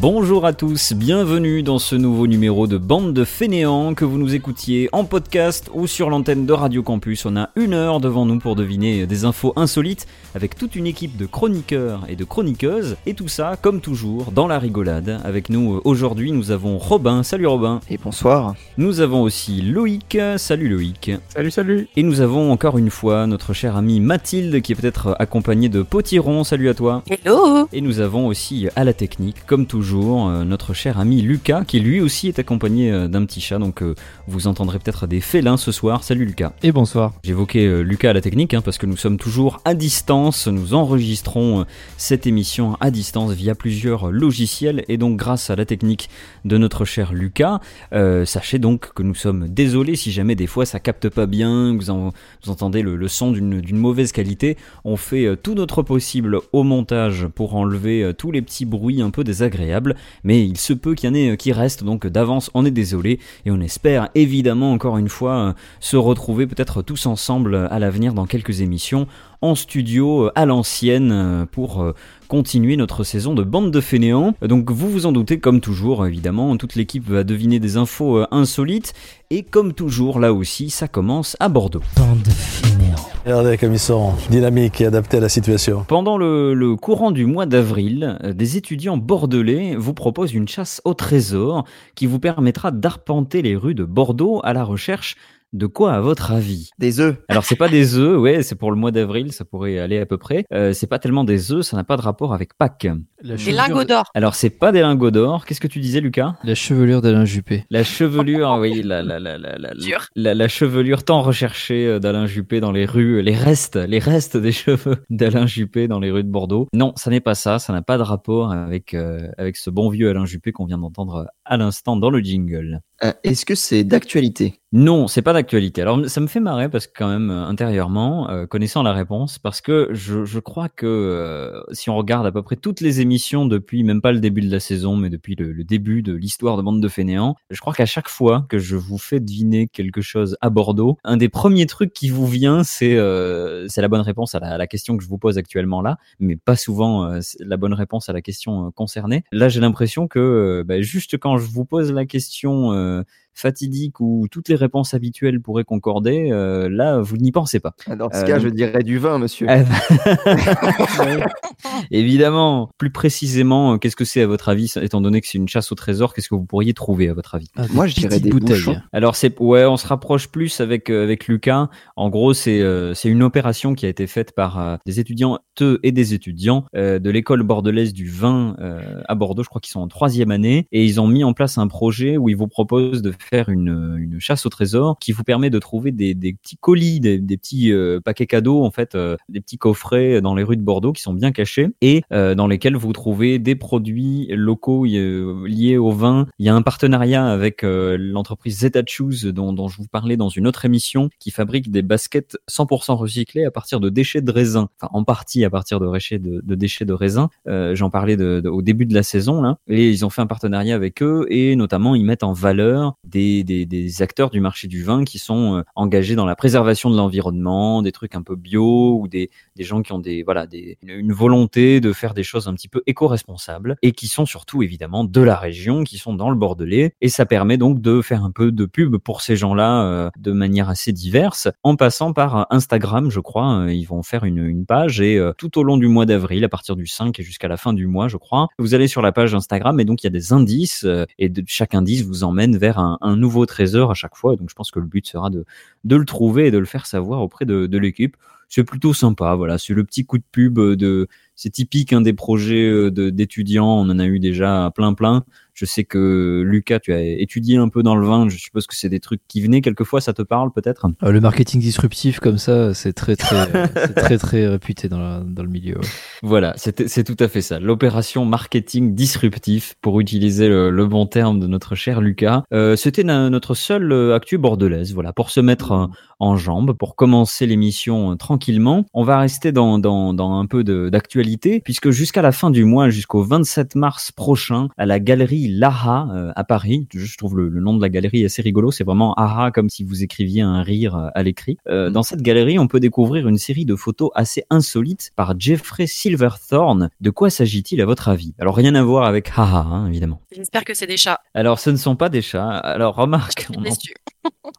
Bonjour à tous, bienvenue dans ce nouveau numéro de Bande de Fainéants que vous nous écoutiez en podcast ou sur l'antenne de Radio Campus. On a une heure devant nous pour deviner des infos insolites avec toute une équipe de chroniqueurs et de chroniqueuses et tout ça comme toujours dans la rigolade. Avec nous aujourd'hui nous avons Robin, salut Robin. Et bonsoir. Nous avons aussi Loïc, salut Loïc. Salut salut. Et nous avons encore une fois notre chère amie Mathilde qui est peut-être accompagnée de Potiron, salut à toi. Hello Et nous avons aussi à la technique, comme toujours, euh, notre cher ami Lucas, qui lui aussi est accompagné euh, d'un petit chat, donc euh, vous entendrez peut-être des félins ce soir. Salut Lucas. Et bonsoir. J'évoquais Lucas à la technique, hein, parce que nous sommes toujours à distance, nous enregistrons cette émission à distance via plusieurs logiciels, et donc grâce à la technique de notre cher Lucas, euh, sachez donc que nous sommes désolés si jamais des fois ça capte pas bien, vous, en- vous entendez le, le son d'une mauvaise qualité, on fait tout notre possible au montage pour enlever tous les petits bruits un peu désagréables, mais il se peut qu'il y en ait euh, qui restent, donc d'avance on est désolé et on espère évidemment encore une fois euh, se retrouver peut-être tous ensemble euh, à l'avenir dans quelques émissions en studio euh, à l'ancienne euh, pour euh, continuer notre saison de bande de fainéants. Euh, Donc vous vous en doutez comme toujours évidemment, toute l'équipe va deviner des infos euh, insolites et comme toujours là aussi ça commence à Bordeaux. Regardez comme ils sont dynamiques et adaptés à la situation. Pendant le, courant du mois d'avril, euh, des étudiants bordelais vous proposent une chasse au trésor qui vous permettra d'arpenter les rues de Bordeaux à la recherche de quoi à votre avis? Des œufs. Alors c'est pas des œufs, ouais, c'est pour le mois d'avril, ça pourrait aller à peu près. Euh, c'est pas tellement des œufs, ça n'a pas de rapport avec Pâques. Des lingots d'or. Alors c'est pas des lingots d'or. Qu'est-ce que tu disais, Lucas? La chevelure d'Alain Juppé. La chevelure, oui, la, la, la, la, la, la, la chevelure tant recherchée euh, d'Alain Juppé dans les rues, les restes, les restes des cheveux d'Alain Juppé dans les rues de Bordeaux. Non, ça n'est pas ça, ça n'a pas de rapport avec, euh, avec ce bon vieux Alain Juppé qu'on vient d'entendre à l'instant dans le jingle. Euh, Est-ce que c'est d'actualité? Non, c'est pas d'actualité. Alors ça me fait marrer parce que quand même euh, intérieurement, euh, connaissant la réponse, parce que je, crois que euh, si on regarde à peu près toutes les émissions depuis même pas le début de la saison, mais depuis le, début de l'histoire de Bande de Fainéants, je crois qu'à chaque fois que je vous fais deviner quelque chose à Bordeaux, un des premiers trucs qui vous vient, c'est c'est la bonne réponse à la, question que je vous pose actuellement là, mais pas souvent la bonne réponse à la question concernée. Là, j'ai l'impression que bah, juste quand je vous pose la question fatidique où toutes les réponses habituelles pourraient concorder, euh, là, vous n'y pensez pas. Dans ce Euh, cas, je dirais du vin, monsieur. Ah, Ouais. Évidemment, plus précisément, euh, qu'est-ce que c'est à votre avis, étant donné que c'est une chasse au trésor, qu'est-ce que vous pourriez trouver à votre avis? Moi, je dirais Petite des bouteille. bouchons. alors c'est ouais, on se rapproche plus avec euh, avec Lucas. En gros, c'est euh, c'est une opération qui a été faite par euh, des étudiantes et des étudiants euh, de l'école bordelaise du vin euh, à Bordeaux. Je crois qu'ils sont en troisième année et ils ont mis en place un projet où ils vous proposent de faire une une chasse au trésor qui vous permet de trouver des des petits colis, des, des petits euh, paquets cadeaux en fait, euh, des petits coffrets dans les rues de Bordeaux qui sont bien cachés et euh, dans lesquels vous trouvez des produits locaux euh, liés au vin. Il y a un partenariat avec euh, l'entreprise Zeta Shoes dont, dont je vous parlais dans une autre émission qui fabrique des baskets 100% recyclées à partir de déchets de raisin. Enfin, en partie à partir de, déchets de, de déchets de raisin. Euh, J'en parlais de, de- au début de la saison là. Et ils ont fait un partenariat avec eux et notamment ils mettent en valeur des, des, acteurs du marché du vin qui sont euh, engagés dans la préservation de l'environnement, des trucs un peu bio ou des, des gens qui ont des voilà des une- volonté de faire des choses un petit peu éco-responsables et qui sont surtout évidemment de la région, qui sont dans le Bordelais. Et ça permet donc de faire un peu de pub pour ces gens-là euh, de manière assez diverse en passant par Instagram, je crois, ils vont faire une, une page et euh, tout au long du mois d'avril à partir du 5 et jusqu'à la fin du mois, je crois, vous allez sur la page Instagram et donc il y a des indices et de, chaque indice vous emmène vers un, un nouveau trésor à chaque fois. Donc je pense que le but sera de le trouver et de le faire savoir auprès de l'équipe. C'est plutôt sympa, voilà. C'est le petit coup de pub de. C'est typique un des projets euh, d'étudiants. On en a eu déjà plein plein. Je sais que Lucas, tu as étudié un peu dans le vin. Je suppose que c'est des trucs qui venaient quelquefois. Ça te parle peut-être? Euh, le marketing disruptif comme ça, c'est très très, euh, très très réputé dans, la- dans le milieu. ouais. Voilà, c'est c'est tout à fait ça. L'opération marketing disruptif, pour utiliser le, le bon terme de notre cher Lucas. Euh, C'était notre seule euh, actu bordelaise, voilà, pour se mettre euh, en jambes pour commencer l'émission euh, tranquillement. On va rester dans, dans, dans un peu d'actualité puisque jusqu'à la fin du mois, jusqu'au 27 mars prochain, à la galerie Laha euh, à Paris, je trouve le, le nom de la galerie assez rigolo, c'est vraiment aha comme si vous écriviez un rire euh, à l'écrit. Euh, dans cette galerie, on peut découvrir une série de photos assez insolites par Jeffrey Silverthorne. De quoi s'agit-il à votre avis? Alors rien à voir avec haha, hein, évidemment. J'espère que c'est des chats. Alors ce ne sont pas des chats. Alors remarque, en,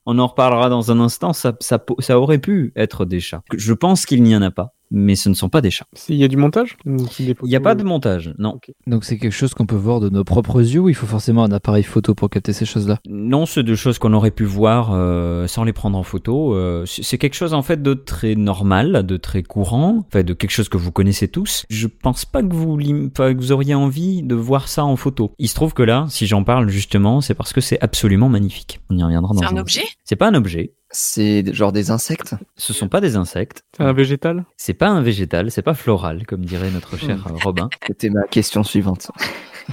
on en reparlera dans un instant, ça, ça, aurait pu être des chats. Je pense qu'il n'y en a pas, mais ce ne sont pas des chats. S'il y a du montage Il n'y a pas de montage, non. Donc c'est quelque chose qu'on peut voir de nos propres yeux ou il faut forcément un appareil photo pour capter ces choses-là? Non, c'est des choses qu'on aurait pu voir euh, sans les prendre en photo. Euh, c'est quelque chose en fait de très normal, de très courant, enfin de quelque chose que vous connaissez tous. Je pense pas que vous, que vous auriez envie de voir ça en photo. Il se trouve que là, si j'en parle justement, c'est parce que c'est absolument magnifique. On y reviendra dans C'est un objet? C'est pas un objet. C'est genre des insectes? Ce sont pas des insectes. C'est un végétal? C'est pas un végétal, c'est pas floral, comme dirait notre cher euh, Robin. C'était ma question suivante.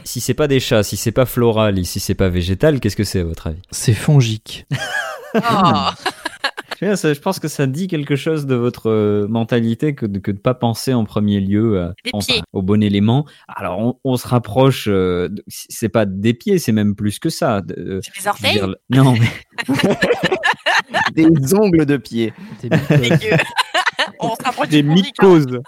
Si c'est pas des chats, si c'est pas floral et si c'est pas végétal, qu'est-ce que c'est à votre avis? C'est fongique. Oh. Je pense que ça dit quelque chose de votre euh, mentalité que de, que de pas penser en premier lieu enfin, au bon élément. Alors on, on se rapproche, euh, c'est pas des pieds, c'est même plus que ça. euh, C'est des orteils? dire, non, mais Des ongles de pied. On Des fongique, hein. mycoses.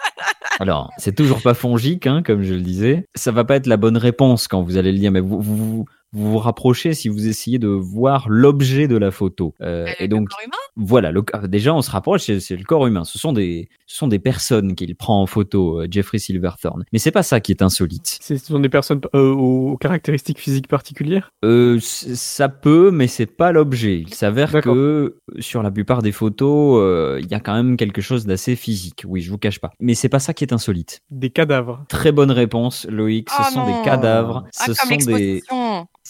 alors c'est toujours pas fongique, hein, comme je le disais. Ça va pas être la bonne réponse quand vous allez le dire, mais vous vous, vous, vous rapprochez si vous essayez de voir l'objet de la photo. Euh, Euh, et le donc corps humain? Voilà, le- euh, déjà on se rapproche, c'est c'est le corps humain. Ce sont des, ce sont des personnes qu'il prend en photo, euh, Jeffrey Silverthorne. Mais c'est pas ça qui est insolite. C'est- Ce sont des personnes euh, aux caractéristiques physiques particulières? Euh, ça peut, mais c'est pas l'objet. Il s'avère D'accord. que sur la plupart des photos, euh, il y a quand même quelque chose d'assez physique. Oui, je vous cache pas. Mais c'est pas ça qui est insolite. Des cadavres. Très bonne réponse, Loïc. Ce Oh sont non. des cadavres. Ah, Ce comme sont des.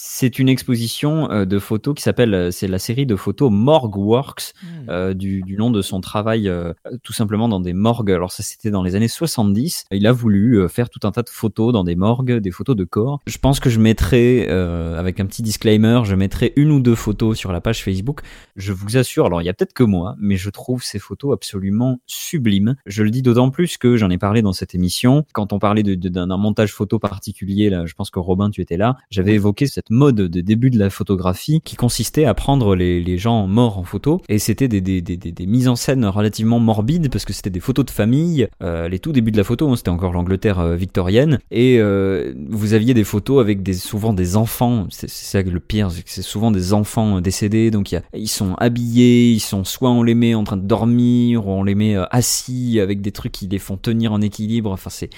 C'est une exposition euh, de photos qui s'appelle, euh, c'est la série de photos Morgue Works. Hmm. euh, du, du nom de son travail euh, tout simplement dans des morgues. Alors ça c'était dans les années 70. Il a voulu faire tout un tas de photos dans des morgues, des photos de corps. Je pense que je mettrai, avec un petit disclaimer, je mettrai une ou deux photos sur la page Facebook. Je vous assure, alors il y a peut-être que moi, mais je trouve ces photos absolument sublimes. Je le dis d'autant plus que j'en ai parlé dans cette émission. Quand on parlait d'un montage photo particulier, là, je pense que Robin, tu étais là, j'avais évoqué cette mode de début de la photographie qui consistait à prendre les, les gens morts en photo. Et c'était des, des, des, des, mises en scène relativement morbides parce que c'était des photos de famille, euh, les tout débuts de la photo, hein, c'était encore l'Angleterre euh, victorienne. Et euh, vous aviez des photos avec des, souvent des enfants, c'est ça le pire, c'est que c'est souvent des enfants décédés, donc y a- ils sont habillés, ils sont soit on les met en train de dormir, ou on les met euh, assis avec des trucs qui les font tenir en équilibre, enfin c'est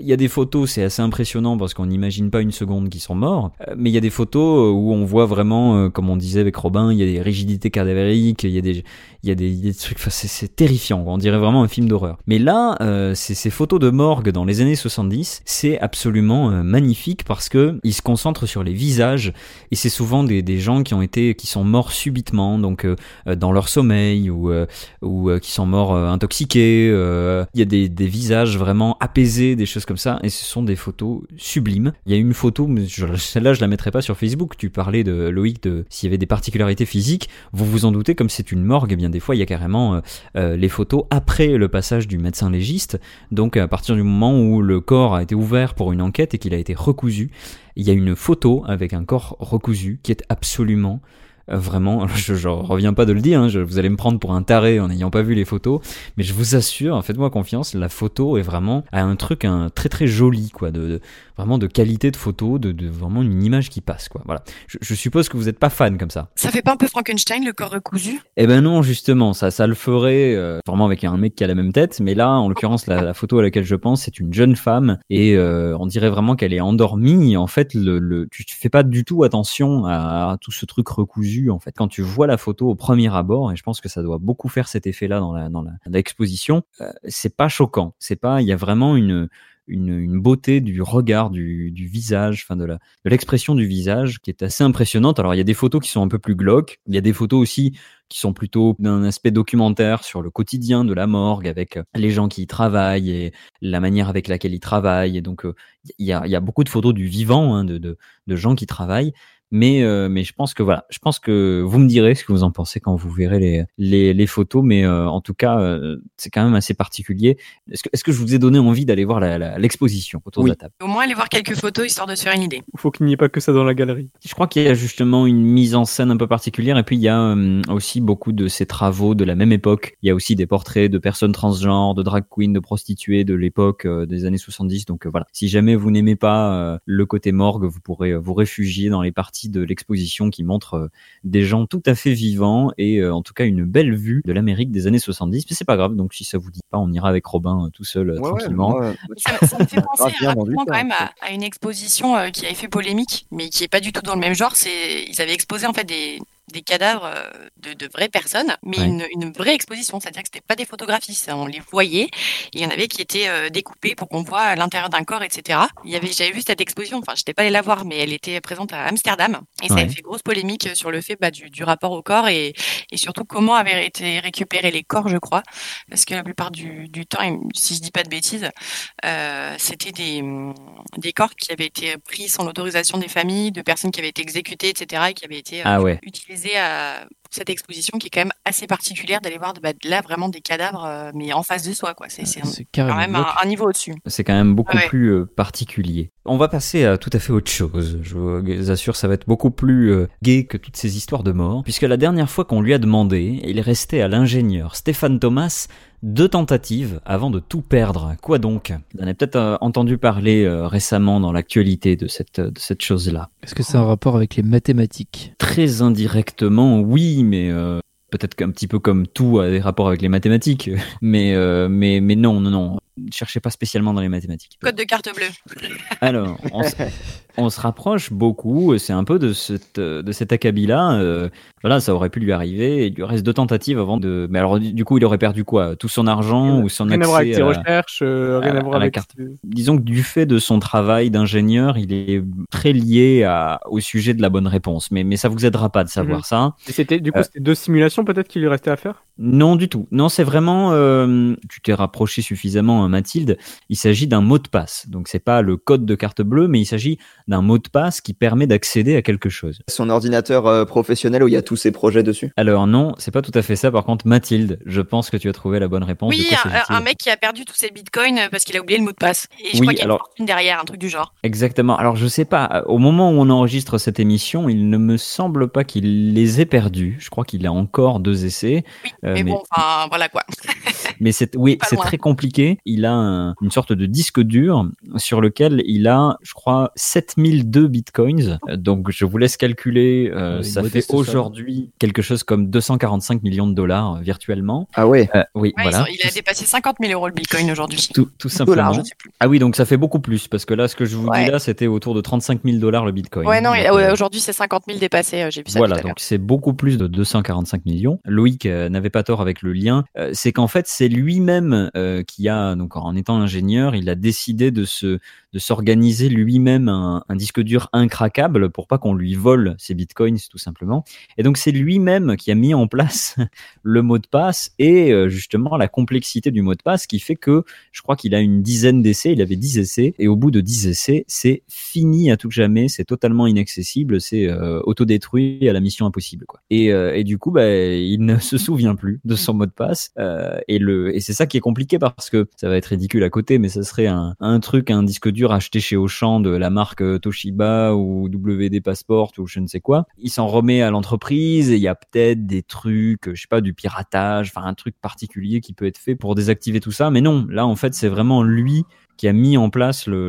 il y a des photos, c'est assez impressionnant parce qu'on n'imagine pas une seconde qu'ils sont morts. Euh, Mais il y a des photos euh, où on voit vraiment, euh, comme on disait avec Robin, il y a des rigidités cadavériques, il y a des, il y a des, trucs, c'est- terrifiant. On dirait vraiment un film d'horreur. Mais là, euh, ces photos de morgue dans les années 70, c'est absolument euh, magnifique parce que ils se concentrent sur les visages et c'est souvent des, gens qui ont été, qui sont morts subitement, donc euh, euh, dans leur sommeil ou ou qui sont morts intoxiqués. Il y a des, visages vraiment apaisés, des choses comme ça, et ce sont des photos sublimes. Il y a une photo, celle-là je la mettrai pas sur Facebook. Tu parlais de Loïc de s'il y avait des particularités physiques. Vous vous en doutez, comme c'est une morgue, bien des fois il y a carrément euh, euh, les photos après le passage du médecin légiste. Donc à partir du moment où le corps a été ouvert pour une enquête et qu'il a été recousu, il y a une photo avec un corps recousu qui est absolument euh, Vraiment, je, je reviens pas de le dire, hein, je- vous allez me prendre pour un taré en n'ayant pas vu les photos, mais je vous assure, faites-moi confiance, la photo est vraiment à un truc un, très très joli, quoi, de, de- vraiment de qualité de photo, de, de vraiment une image qui passe, quoi. Voilà. Je, je suppose que vous êtes pas fan comme ça. Ça fait pas un peu Frankenstein, le corps recousu? Eh ben non, justement, ça, ça le ferait euh, vraiment avec un mec qui a la même tête, mais là, en l'occurrence, la, la photo à laquelle je pense, c'est une jeune femme et euh, on dirait vraiment qu'elle est endormie. Et en fait, le, le, tu, tu fais pas du tout attention à, à tout ce truc recousu. En fait, quand tu vois la photo au premier abord, et je pense que ça doit beaucoup faire cet effet-là dans la dans la- l'exposition, euh, c'est pas choquant. C'est pas, il y a vraiment une une, une beauté du regard, du, du visage, enfin de la de l'expression du visage qui est assez impressionnante. Alors il y a des photos qui sont un peu plus glauques, il y a des photos aussi qui sont plutôt d'un aspect documentaire sur le quotidien de la morgue avec euh, les gens qui y travaillent et la manière avec laquelle ils travaillent. Et donc euh, il y a, y a beaucoup de photos du vivant, hein, de, de, de gens qui travaillent. Mais, euh, mais je pense que voilà, je pense que vous me direz ce que vous en pensez quand vous verrez les, les, les photos. Mais euh, en tout cas, euh, c'est quand même assez particulier. Est-ce que, est-ce que je vous ai donné envie d'aller voir la- la- l'exposition autour Oui. de la table? Au moins aller voir quelques photos histoire de se faire une idée. Il faut qu'il n'y ait pas que ça dans la galerie. Je crois qu'il y a justement une mise en scène un peu particulière et puis il y a euh, aussi beaucoup de ces travaux de la même époque. Il y a aussi des portraits de personnes transgenres, de drag queens, de prostituées de l'époque euh, des années 70. Donc euh, voilà, si jamais vous n'aimez pas euh, le côté morgue, vous pourrez euh, vous réfugier dans les parties de l'exposition qui montrent euh, des gens tout à fait vivants et euh, en tout cas une belle vue de l'Amérique des années 70. Mais c'est pas grave, donc si ça vous dit pas, on ira avec Robin euh, tout seul Ouais, ouais, tranquillement. Ça, me- ça me fait penser Ah, rapidement quand même à, à une exposition euh, qui avait fait polémique, mais qui est pas du tout dans le même genre. C'est ils avaient exposé en fait des des cadavres euh, de, de vraies personnes, mais Ouais. une, une vraie exposition, c'est-à-dire que c'était pas des photographies, ça, on les voyait. Il y en avait qui étaient euh, découpés pour qu'on voit l'intérieur d'un corps, etc. Il y avait, j'avais vu cette exposition, enfin, j'étais pas allée la voir, mais elle était présente à Amsterdam, et ça Ouais. avait fait grosse polémique sur le fait bah, du, du rapport au corps et, et surtout comment avaient été récupérés les corps, je crois, parce que la plupart du, du temps, si je dis pas de bêtises, euh, c'était des, hum, des corps qui avaient été pris sans l'autorisation des familles, de personnes qui avaient été exécutées, etc., et qui avaient été euh, Ah ouais. Utilisés à pour cette exposition qui est quand même assez particulière d'aller voir bah, là vraiment des cadavres, euh, mais en face de soi, quoi. C'est C'est quand même un, niveau au-dessus. C'est quand même beaucoup Ouais. plus euh, particulier. On va passer à tout à fait autre chose. Je vous assure, ça va être beaucoup plus euh, gai que toutes ces histoires de mort, puisque la dernière fois qu'on lui a demandé, il restait à l'ingénieur Stéphane Thomas deux tentatives avant de tout perdre. Quoi donc? Vous en avez peut-être euh, entendu parler récemment dans l'actualité de cette, de cette chose-là. Est-ce que c'est un rapport avec les mathématiques? Très indirectement, oui, mais euh, peut-être qu'un petit peu comme tout a des rapports avec les mathématiques. Mais, euh, mais, mais non, non, non. Ne cherchez pas spécialement dans les mathématiques. Code de carte bleue. Alors, on, on se rapproche beaucoup. C'est un peu de, cette, de cet acabit-là. euh, voilà, ça aurait pu lui arriver. Il lui reste deux tentatives avant de. Mais alors, du coup, il aurait perdu quoi? Tout son argent ou son Rien à voir avec accès ses recherches, euh, rien à- à voir à la avec. carte. Disons que du fait de son travail d'ingénieur, il est très lié à, au sujet de la bonne réponse. Mais, mais ça vous aidera pas de savoir Mhm. ça. Et c'était du coup Euh. c'était deux simulations peut-être qu'il lui restait à faire? Non, du tout. Non, c'est vraiment. tu t'es rapproché suffisamment, hein, Mathilde. Il s'agit d'un mot de passe. Donc, c'est pas le code de carte bleue, mais il s'agit d'un mot de passe qui permet d'accéder à quelque chose. Son ordinateur euh, professionnel où il y a tous ses projets dessus? Alors non, c'est pas tout à fait ça. Par contre, Mathilde, je pense que tu as trouvé la bonne réponse. Oui, quoi un, un mec qui a perdu tous ses bitcoins euh, parce qu'il a oublié le mot de passe. Et je Oui, crois qu'il y a alors- une fortune derrière, un truc du genre. Exactement. Alors je sais pas. Au moment où on enregistre cette émission, il ne me semble pas qu'il les ait perdus. Je crois qu'il a encore deux essais. Oui, Euh, mais, mais- bon, enfin, voilà quoi. Mais c'est oui, c'est très compliqué. Il a un- une sorte de disque dur sur lequel il a, je crois, 7002 bitcoins. Donc je vous laisse calculer. euh, Une ça fait aujourd'hui quelque chose comme 245 millions de dollars euh, virtuellement. Ah ouais. Euh, oui, Ouais, voilà. ont- il a dépassé 50 000 euros le bitcoin aujourd'hui. Tout, tout simplement. Dollars, je sais plus. Ah oui, donc ça fait beaucoup plus parce que là, ce que je vous Ouais. dis là, c'était autour de 35 000 dollars le bitcoin. Ouais, non, euh, aujourd'hui c'est 50 000 dépassés, euh, j'ai vu ça Voilà, tout à l'heure. donc c'est beaucoup plus de 245 millions. Loïc euh, n'avait pas tort avec le lien. Euh, c'est qu'en fait, c'est lui-même euh, qui a, donc en étant ingénieur, il a décidé de se de s'organiser lui-même un, un disque dur incraquable pour pas qu'on lui vole ses bitcoins, tout simplement. Et donc c'est lui-même qui a mis en place le mot de passe et euh, justement la complexité du mot de passe qui fait que je crois qu'il a une dizaine d'essais, il avait 10 essais et au bout de 10 essais, c'est fini à tout jamais, c'est totalement inaccessible, c'est euh, autodétruit à la mission impossible quoi. Et, euh, du coup bah, il ne se souvient plus de son mot de passe euh, et le et c'est ça qui est compliqué parce que ça va être ridicule à côté mais ça serait un, un truc un disque dur acheté chez Auchan de la marque Toshiba ou WD Passport ou je ne sais quoi. Il s'en remet à l'entreprise et il y a peut-être des trucs, je sais pas, du piratage, enfin un truc particulier qui peut être fait pour désactiver tout ça. Mais non, là en fait c'est vraiment lui qui a mis en place le-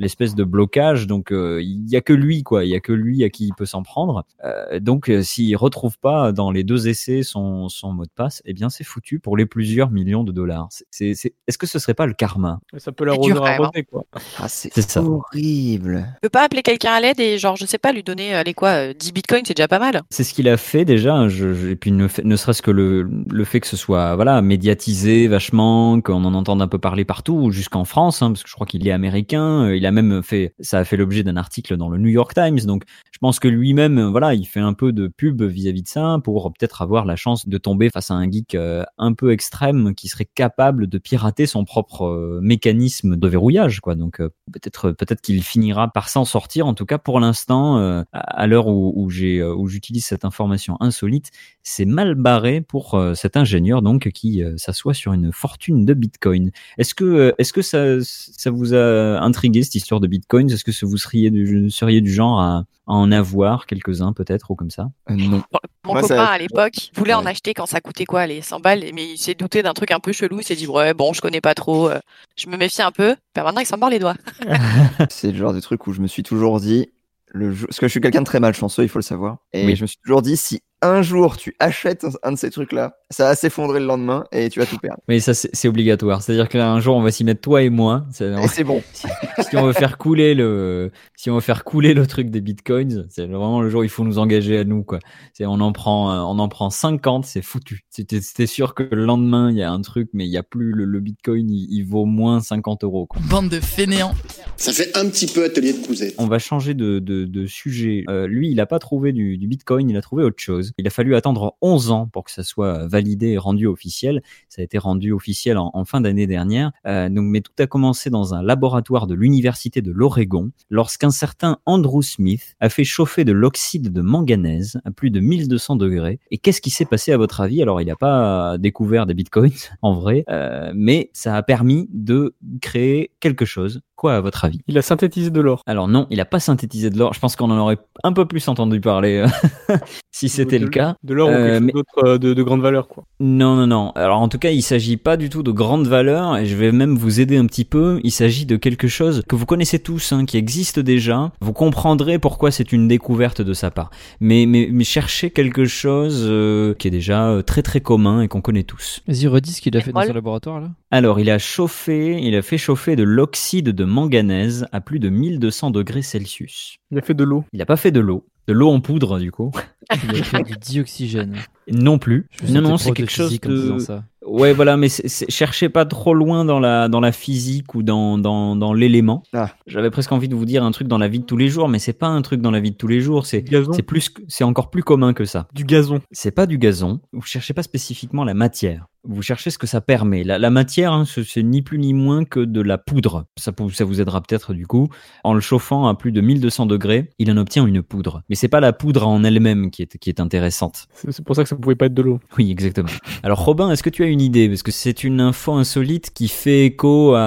l'espèce de blocage. Donc euh, il y a que lui quoi, il y a que lui à qui il peut s'en prendre. Euh, donc euh, s'il retrouve pas dans les deux essais son, son mot de passe, eh bien c'est foutu pour les plusieurs millions de dollars. C'est, c'est, c'est- Est-ce que ce serait pas le karma? Ça peut quand même, hein. quoi. Ah, c'est horrible. Tu peux pas appeler quelqu'un à l'aide et genre, je sais pas, lui donner, les quoi, euh, 10 bitcoins, c'est déjà pas mal. C'est ce qu'il a fait déjà, je, je- et puis ne, serait-ce que le, le fait que ce soit voilà médiatisé vachement, qu'on en entende un peu parler partout, jusqu'en France, hein, parce que je crois qu'il est américain, il a même fait, ça a fait l'objet d'un article dans le New York Times. Donc, je pense que lui-même, euh, voilà, il fait un peu de pub vis-à-vis de ça pour peut-être avoir la chance de tomber face à un geek euh, un peu extrême qui serait capable de pirater son propre euh, mécanisme de verrouillage, quoi. Donc, peut-être, peut-être qu'il finira par s'en sortir. En tout cas, pour l'instant, à- l'heure où, j'ai, où j'utilise cette information insolite, c'est mal barré pour cet ingénieur donc qui s'assoit sur une fortune de Bitcoin. Est-ce que, est-ce que ça, ça vous a intrigué cette histoire de Bitcoin Est-ce que vous seriez du, seriez du genre à, à en avoir quelques-uns peut-être ou comme ça Euh, non. Mon Moi, copain ça- à l'époque voulait en acheter quand ça coûtait quoi, les 100 balles, mais il s'est douté d'un truc un peu chelou. Il s'est dit ouais bon, je connais pas trop, euh, je me méfie un peu. Ben maintenant il s'en mord les doigts. C'est le genre de truc où je me suis toujours dit, le jour... parce que je suis quelqu'un de très malchanceux, il faut le savoir. Et Oui. je me suis toujours dit, si un jour tu achètes un de ces trucs-là, ça va s'effondrer le lendemain et tu vas tout perdre. Mais ça, c'est c'est obligatoire. C'est-à-dire qu'un jour, on va s'y mettre toi et moi. C'est- Et c'est bon. si on veut faire couler le, si on veut faire couler le truc des bitcoins, c'est vraiment le jour où il faut nous engager à nous, quoi. C'est, on en prend, euh, on en prend 50, c'est foutu. C'était, sûr que le lendemain, il y a un truc, mais il y a plus le, le bitcoin, il, il vaut moins 50 euros, quoi. Bande de fainéants. Ça fait un petit peu atelier de cousette. On va changer de, de, de sujet. Euh, lui, il n'a pas trouvé du, du Bitcoin, il a trouvé autre chose. Il a fallu attendre 11 ans pour que ça soit validé et rendu officiel. Ça a été rendu officiel en, en fin d'année dernière. Euh, donc, mais tout a commencé dans un laboratoire de l'université de l'Oregon, lorsqu'un certain Andrew Smith a fait chauffer de l'oxyde de manganèse à plus de 1200 degrés. Et qu'est-ce qui s'est passé à votre avis? Alors, il n'a pas découvert des bitcoins en vrai, euh, mais ça a permis de créer quelque chose. Quoi à votre avis? Il a synthétisé de l'or. alors non, il a pas synthétisé de l'or. Je pense qu'on en aurait un peu plus entendu parler euh, si c'était le cas. De l'or ou Euh, quelque chose mais- d'autre euh, de, de grande valeur, quoi. Non, non, non. Alors en tout cas, il s'agit pas du tout de grande valeur et je vais même vous aider un petit peu. Il s'agit de quelque chose que vous connaissez tous, hein, qui existe déjà. Vous comprendrez pourquoi c'est une découverte de sa part. Mais, mais, mais cherchez quelque chose euh, qui est déjà euh, très très commun et qu'on connaît tous. Vas-y, redis ce qu'il a fait dans son laboratoire là. Alors, il a chauffé, il a fait chauffer de l'oxyde de manganèse à plus de 1200 degrés Celsius. Il a fait de l'eau. Il n'a pas fait de l'eau, de l'eau en poudre du coup. Il a fait du dioxygène. Non plus. Je Non, non, c'est quelque chose de. ça. Ouais, voilà, mais cherchez pas trop loin dans la, dans la physique ou dans, dans, dans l'élément. Ah. J'avais presque envie de vous dire un truc dans la vie de tous les jours, mais c'est pas un truc dans la vie de tous les jours, c'est Du gazon. c'est plus, c'est encore plus commun que ça. Du gazon. C'est pas du gazon. Vous cherchez pas spécifiquement la matière. Vous cherchez ce que ça permet. La, la matière, hein, c'est ni plus ni moins que de la poudre. Ça, ça vous aidera peut-être du coup. En le chauffant à plus de 1200 degrés, il en obtient une poudre. Mais c'est pas la poudre en elle-même qui est, qui est intéressante. C'est c'est pour ça que ça pouvait pas être de l'eau. Oui, exactement. Alors Robin, est-ce que tu as une idée Parce que c'est une info insolite qui fait écho à,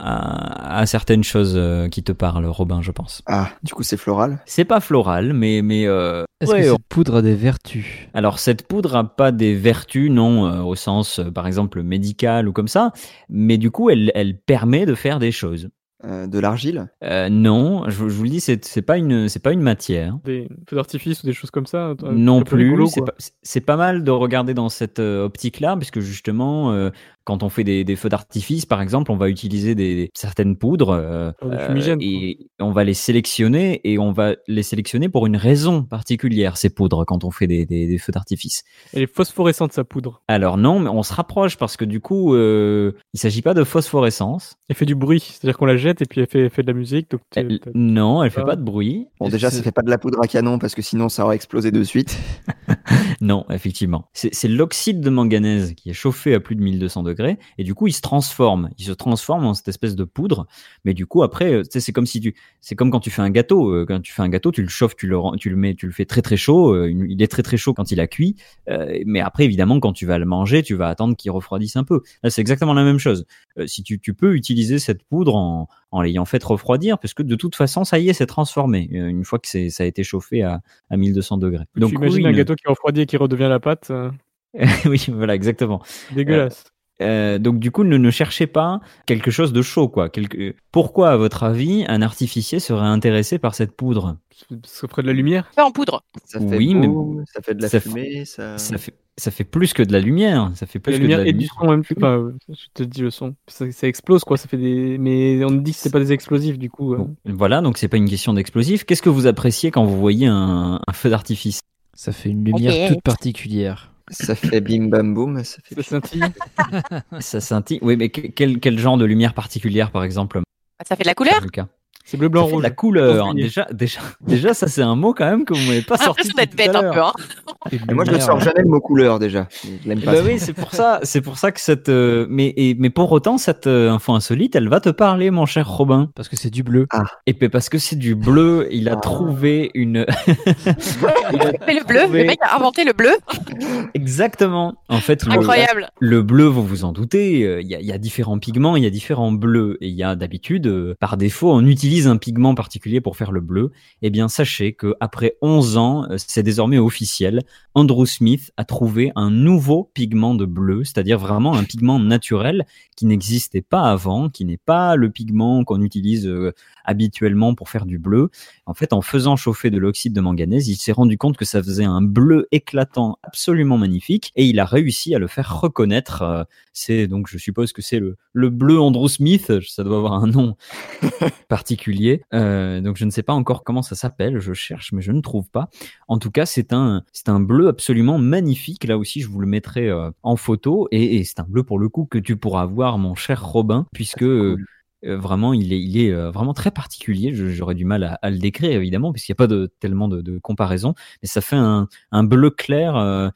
à, à certaines choses euh, qui te parlent, Robin, je pense. Ah, du coup, c'est floral? C'est pas floral, mais... mais euh, Est-ce ouais, que on- cette poudre a des vertus? Alors cette poudre a pas des vertus, non, euh, au sens, euh, par exemple, médical ou comme ça, mais du coup, elle, elle permet de faire des choses. Euh, de l'argile? Euh, non, je, je vous le dis, c'est c'est pas une, c'est pas une matière. Des feux d'artifice ou des choses comme ça. Non plus. rigolo, C'est pas, c'est pas mal de regarder dans cette euh, optique-là, puisque justement, euh, quand on fait des, des feux d'artifice, par exemple, on va utiliser des, certaines poudres euh, et on va les sélectionner et on va les sélectionner pour une raison particulière ces poudres quand on fait des, des- des feux d'artifice. Elle est phosphorescente, sa poudre. Alors non, mais on se rapproche parce que du coup, euh, il s'agit pas de phosphorescence. Elle fait du bruit. C'est-à-dire qu'on la jette et puis elle fait, elle fait de la musique. Donc Elle- non, elle fait Ah. pas de bruit. Bon, déjà, ça fait pas de la poudre à canon parce que sinon, ça aurait explosé de suite. Non, effectivement. C'est c'est l'oxyde de manganèse qui est chauffé à plus de 1200 degrés et du coup il se transforme. Il se transforme en cette espèce de poudre. Mais du coup après, euh, c'est comme si tu, c'est comme quand tu fais un gâteau. Euh, Quand tu fais un gâteau, tu le chauffes, tu le, tu le mets, tu le fais très très chaud. Euh, Il est très très chaud quand il a cuit. Euh, mais après évidemment quand tu vas le manger, tu vas attendre qu'il refroidisse un peu. Là c'est exactement la même chose. Euh, si tu, tu peux utiliser cette poudre en, en l'ayant fait refroidir, parce que de toute façon ça y est, c'est transformé une fois que ça a été chauffé à, à 1200 degrés. tu imagines oui, un gâteau qui refroidit et qui redevient la pâte. euh, oui, voilà, exactement. dégueulasse. Euh, donc du coup, ne, ne cherchez pas quelque chose de chaud, quoi. Quelque... Pourquoi, à votre avis, un artificier serait intéressé par cette poudre? Ça ferait de la lumière? Fait en poudre. Ça fait Oui, beau, mais ça fait de la ça fumée. Ça... ça fait, ça fait plus que de la lumière. Ça fait plus La que de lumière la et du son même. Enfin, euh, je te dis le son. Ça, ça explose quoi. Ça fait des. Mais on dit que c'est pas des explosifs du coup. euh. Bon, Voilà, donc c'est pas une question d'explosif. Qu'est-ce que vous appréciez quand vous voyez un, un feu d'artifice? Ça fait une lumière toute particulière. Ça fait bim bam boum. Ça fait Ça scintille. Ça scintille. Oui, mais que- quel, quel genre de lumière particulière, par exemple Ça fait de la couleur? Lucas? C'est bleu, blanc, Ça fait de rouge. la couleur. Déjà, déjà, déjà, ça c'est un mot quand même que vous m'avez pas J'ai sorti. l'impression d'être depuis tout bête à un l'heure. peu. Hein. Et Et moi, je ne sors jamais le mot couleur déjà. Je l'aime pas. ben oui, c'est pour ça, c'est pour ça que cette, euh, mais, et- mais pour autant, cette euh, info insolite, elle va te parler, mon cher Robin. Parce que c'est du bleu. Et puis parce que c'est du bleu, il a trouvé une, il a Mais le bleu, le mec a inventé le bleu. exactement. En fait, le, Incroyable. le bleu, vous vous en doutez, euh, il y, a, il y a différents pigments, il y a différents bleus, et il y a d'habitude, euh, par défaut, on utilise un pigment particulier pour faire le bleu. Eh bien, sachez que après 11 ans, euh, c'est désormais officiel. Andrew Smith a trouvé un nouveau pigment de bleu, c'est-à-dire vraiment un pigment naturel qui n'existait pas avant, qui n'est pas le pigment qu'on utilise euh, habituellement pour faire du bleu. En fait, en faisant chauffer de l'oxyde de manganèse, il s'est rendu compte que ça faisait un bleu éclatant absolument magnifique et il a réussi à le faire reconnaître. C'est donc, je suppose que c'est le, le bleu Andrew Smith, ça doit avoir un nom particulier. Euh, donc, je ne sais pas encore comment ça s'appelle, je cherche, mais je ne trouve pas. En tout cas, c'est un, c'est un bleu absolument magnifique. Là aussi, je vous le mettrai euh, en photo et, et c'est un bleu pour le coup que tu pourras voir, mon cher Robin, puisque euh, euh, vraiment, il est, il est euh, vraiment très particulier. J'aurais du mal à, à le décrire, évidemment, puisqu'il n'y a pas de, tellement de, de comparaison. Mais ça fait un, un bleu clair. euh,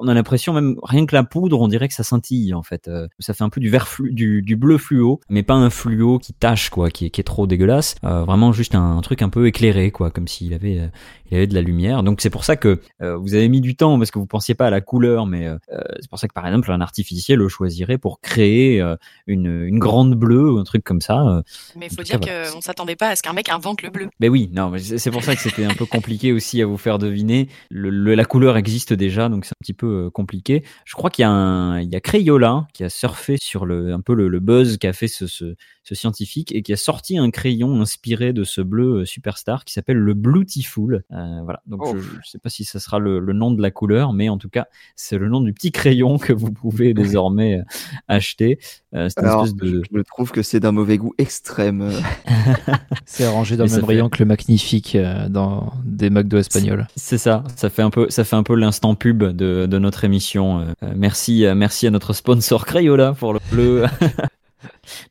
on a l'impression, même rien que la poudre, on dirait que ça scintille, en fait. Euh, ça fait un peu du vert flu, du, du bleu fluo, mais pas un fluo qui tache, quoi, qui est, qui est trop dégueulasse. Euh, vraiment juste un, truc un peu éclairé, quoi, comme s'il avait, euh, il avait de la lumière. Donc c'est pour ça que euh, vous avez mis du temps parce que vous pensiez pas à la couleur, mais euh, euh, c'est pour ça que par exemple un artificiel le choisirait pour créer euh, une, une grande bleue ou un truc comme ça. euh. Mais il faut dire voilà. qu'on s'attendait pas à ce qu'un mec invente le bleu. Ben oui, non, mais c'est pour ça que c'était un peu compliqué aussi à vous faire deviner. Le, le- la couleur existe déjà, donc un petit peu euh, compliqué. Je crois qu'il y a un, il y a Crayola qui a surfé sur le, un peu le, le buzz qu'a fait ce, ce scientifique et qui a sorti un crayon inspiré de ce bleu euh, superstar qui s'appelle le Bluetiful. Euh, voilà, donc Oh. je, je sais pas si ça sera le, le nom de la couleur, mais en tout cas c'est le nom du petit crayon que vous pouvez désormais euh, acheter. Euh, Alors, espèce de, je trouve que c'est d'un mauvais goût extrême. C'est arrangé dans Mais le même fait- rayon que le magnifique euh, dans des McDo espagnols. C'est ça, ça fait un peu, ça fait un peu l'instant pub de, de notre émission. Euh, merci, merci à notre sponsor Crayola pour le bleu.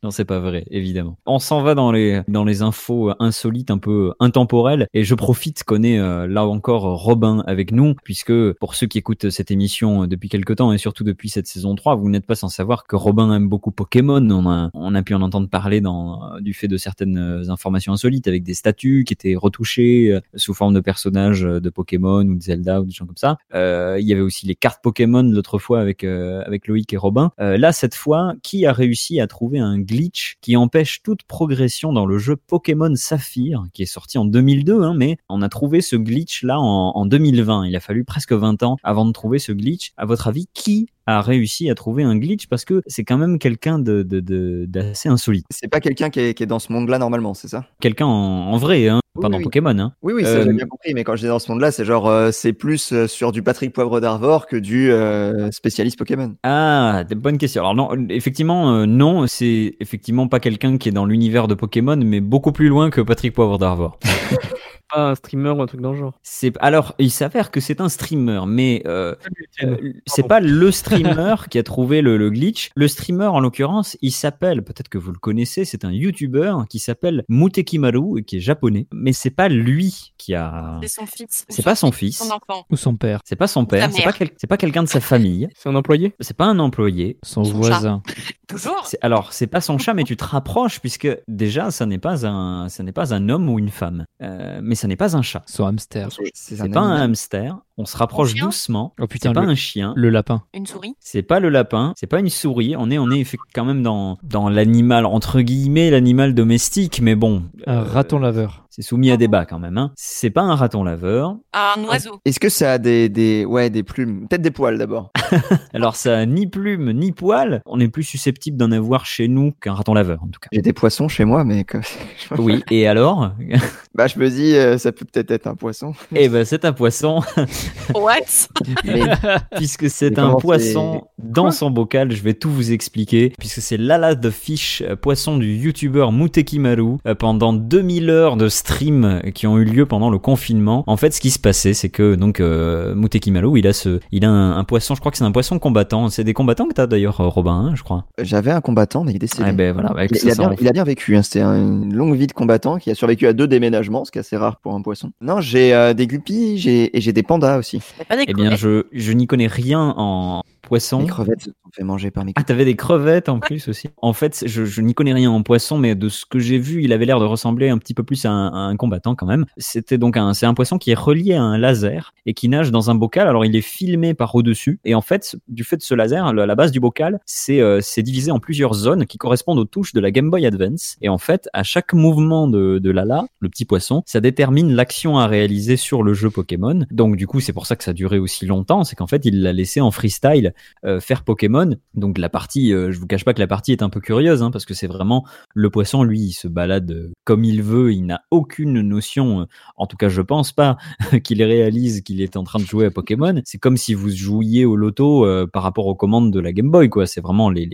non, c'est pas vrai, évidemment. On s'en va dans les dans les infos euh, insolites, un peu intemporelles, et je profite qu'on ait euh, là encore Robin avec nous, puisque pour ceux qui écoutent cette émission euh, depuis quelque temps et surtout depuis cette saison 3, vous n'êtes pas sans savoir que Robin aime beaucoup Pokémon. On a on a pu en entendre parler dans du fait de certaines euh, informations insolites avec des statues qui étaient retouchées euh, sous forme de personnages euh, de Pokémon ou de Zelda ou des gens comme ça. Euh, il y avait aussi les cartes Pokémon l'autre fois avec euh, avec Loïc et Robin. Euh, là cette fois, qui a réussi à trouver un glitch qui empêche toute progression dans le jeu Pokémon Saphir qui est sorti en 2002 hein, mais on a trouvé ce glitch là en, en 2020. Il a fallu presque 20 ans avant de trouver ce glitch. À votre avis, qui a réussi à trouver un glitch? Parce que c'est quand même quelqu'un de de- de- d'assez insolite. C'est pas quelqu'un qui est, qui est dans ce monde-là normalement, c'est ça? Quelqu'un en, en vrai, hein, pas Oui, dans oui. Pokémon. Hein. Oui, oui, ça Euh, j'ai bien compris, mais quand je dis dans ce monde-là, c'est genre, euh, c'est plus euh, sur du Patrick Poivre d'Arvor que du euh, spécialiste Pokémon. Ah, bonne question. Alors non, effectivement, euh, non, c'est effectivement pas quelqu'un qui est dans l'univers de Pokémon, mais beaucoup plus loin que Patrick Poivre d'Arvor. Pas un streamer ou un truc dans le genre. C'est alors, il s'avère que c'est un streamer, mais euh, euh, c'est pas le streamer qui a trouvé le, le glitch. Le streamer, en l'occurrence, il s'appelle, peut-être que vous le connaissez, c'est un YouTuber qui s'appelle Mutekimaru et qui est japonais, mais c'est pas lui qui a. C'est son fils. C'est pas son fils. Son enfant. Ou son père, C'est pas son père, c'est pas, quel- quelqu'un de sa famille, C'est un employé? C'est pas un employé, son Son voisin. Toujours. Alors, c'est pas son chat, mais tu te rapproches puisque déjà, ça n'est pas un, ça n'est pas un homme ou une femme, Euh, mais ça n'est pas un chat. Son hamster. C'est pas un hamster. On se rapproche doucement. Oh putain, C'est pas le, un chien. le lapin. Une souris. C'est pas le lapin. C'est pas une souris. On est, on est quand même dans, dans l'animal entre guillemets, l'animal domestique, mais bon. Un euh, raton laveur. C'est soumis à débat quand même. Hein. C'est pas un raton laveur. Un oiseau. Est-ce que ça a des, des, ouais, des plumes? Peut-être des poils d'abord. Alors ça a ni plume ni poil. On est plus susceptible d'en avoir chez nous qu'un raton laveur en tout cas. J'ai des poissons chez moi, mais que... Oui. Et alors? Bah, je me dis, euh, ça peut peut-être être un poisson. Eh ben c'est un poisson. What? Mais puisque c'est un poisson dans son bocal, je vais tout vous expliquer, puisque c'est Lala the Fish, euh, poisson du youtubeur Mutekimaru, euh, pendant 2000 heures de streams qui ont eu lieu pendant le confinement. En fait, ce qui se passait, c'est que donc euh, Muteki Malo, il a ce, il a un, un poisson. Je crois que c'est un poisson combattant. C'est des combattants que t'as d'ailleurs, euh, Robin, hein, je crois. J'avais un combattant, mais il est décédé. Ah ben voilà, il, a bien, en- il a bien vécu, hein. c'était une longue vie de combattant qui a survécu à deux déménagements, ce qui est assez rare pour un poisson. Non, j'ai euh, des guppies j'ai- et j'ai des pandas aussi. Eh bien, je, je n'y connais rien en poisson. Les crevettes se sont fait manger par mes Ah, t'avais des crevettes en plus aussi. En fait, je, je n'y connais rien en poisson, mais de ce que j'ai vu, il avait l'air de ressembler un petit peu plus à un, à un combattant quand même. C'était donc un, c'est un poisson qui est relié à un laser et qui nage dans un bocal. Alors, il est filmé par au-dessus. Et en fait, du fait de ce laser, la, la base du bocal, c'est euh, c'est divisé en plusieurs zones qui correspondent aux touches de la Game Boy Advance. Et en fait, à chaque mouvement de, de Lala, le petit poisson, ça détermine l'action à réaliser sur le jeu Pokémon. Donc, du coup, c'est pour ça que ça a duré aussi longtemps. C'est qu'en fait, il l'a laissé en freestyle euh, faire Pokémon. Donc la partie, euh, je vous cache pas que la partie est un peu curieuse, hein, parce que c'est vraiment le poisson, lui, il se balade euh, comme il veut, il n'a aucune notion, euh, en tout cas je pense pas, qu'il réalise qu'il est en train de jouer à Pokémon. C'est comme si vous jouiez au loto par rapport aux commandes de la Game Boy, quoi. C'est vraiment les,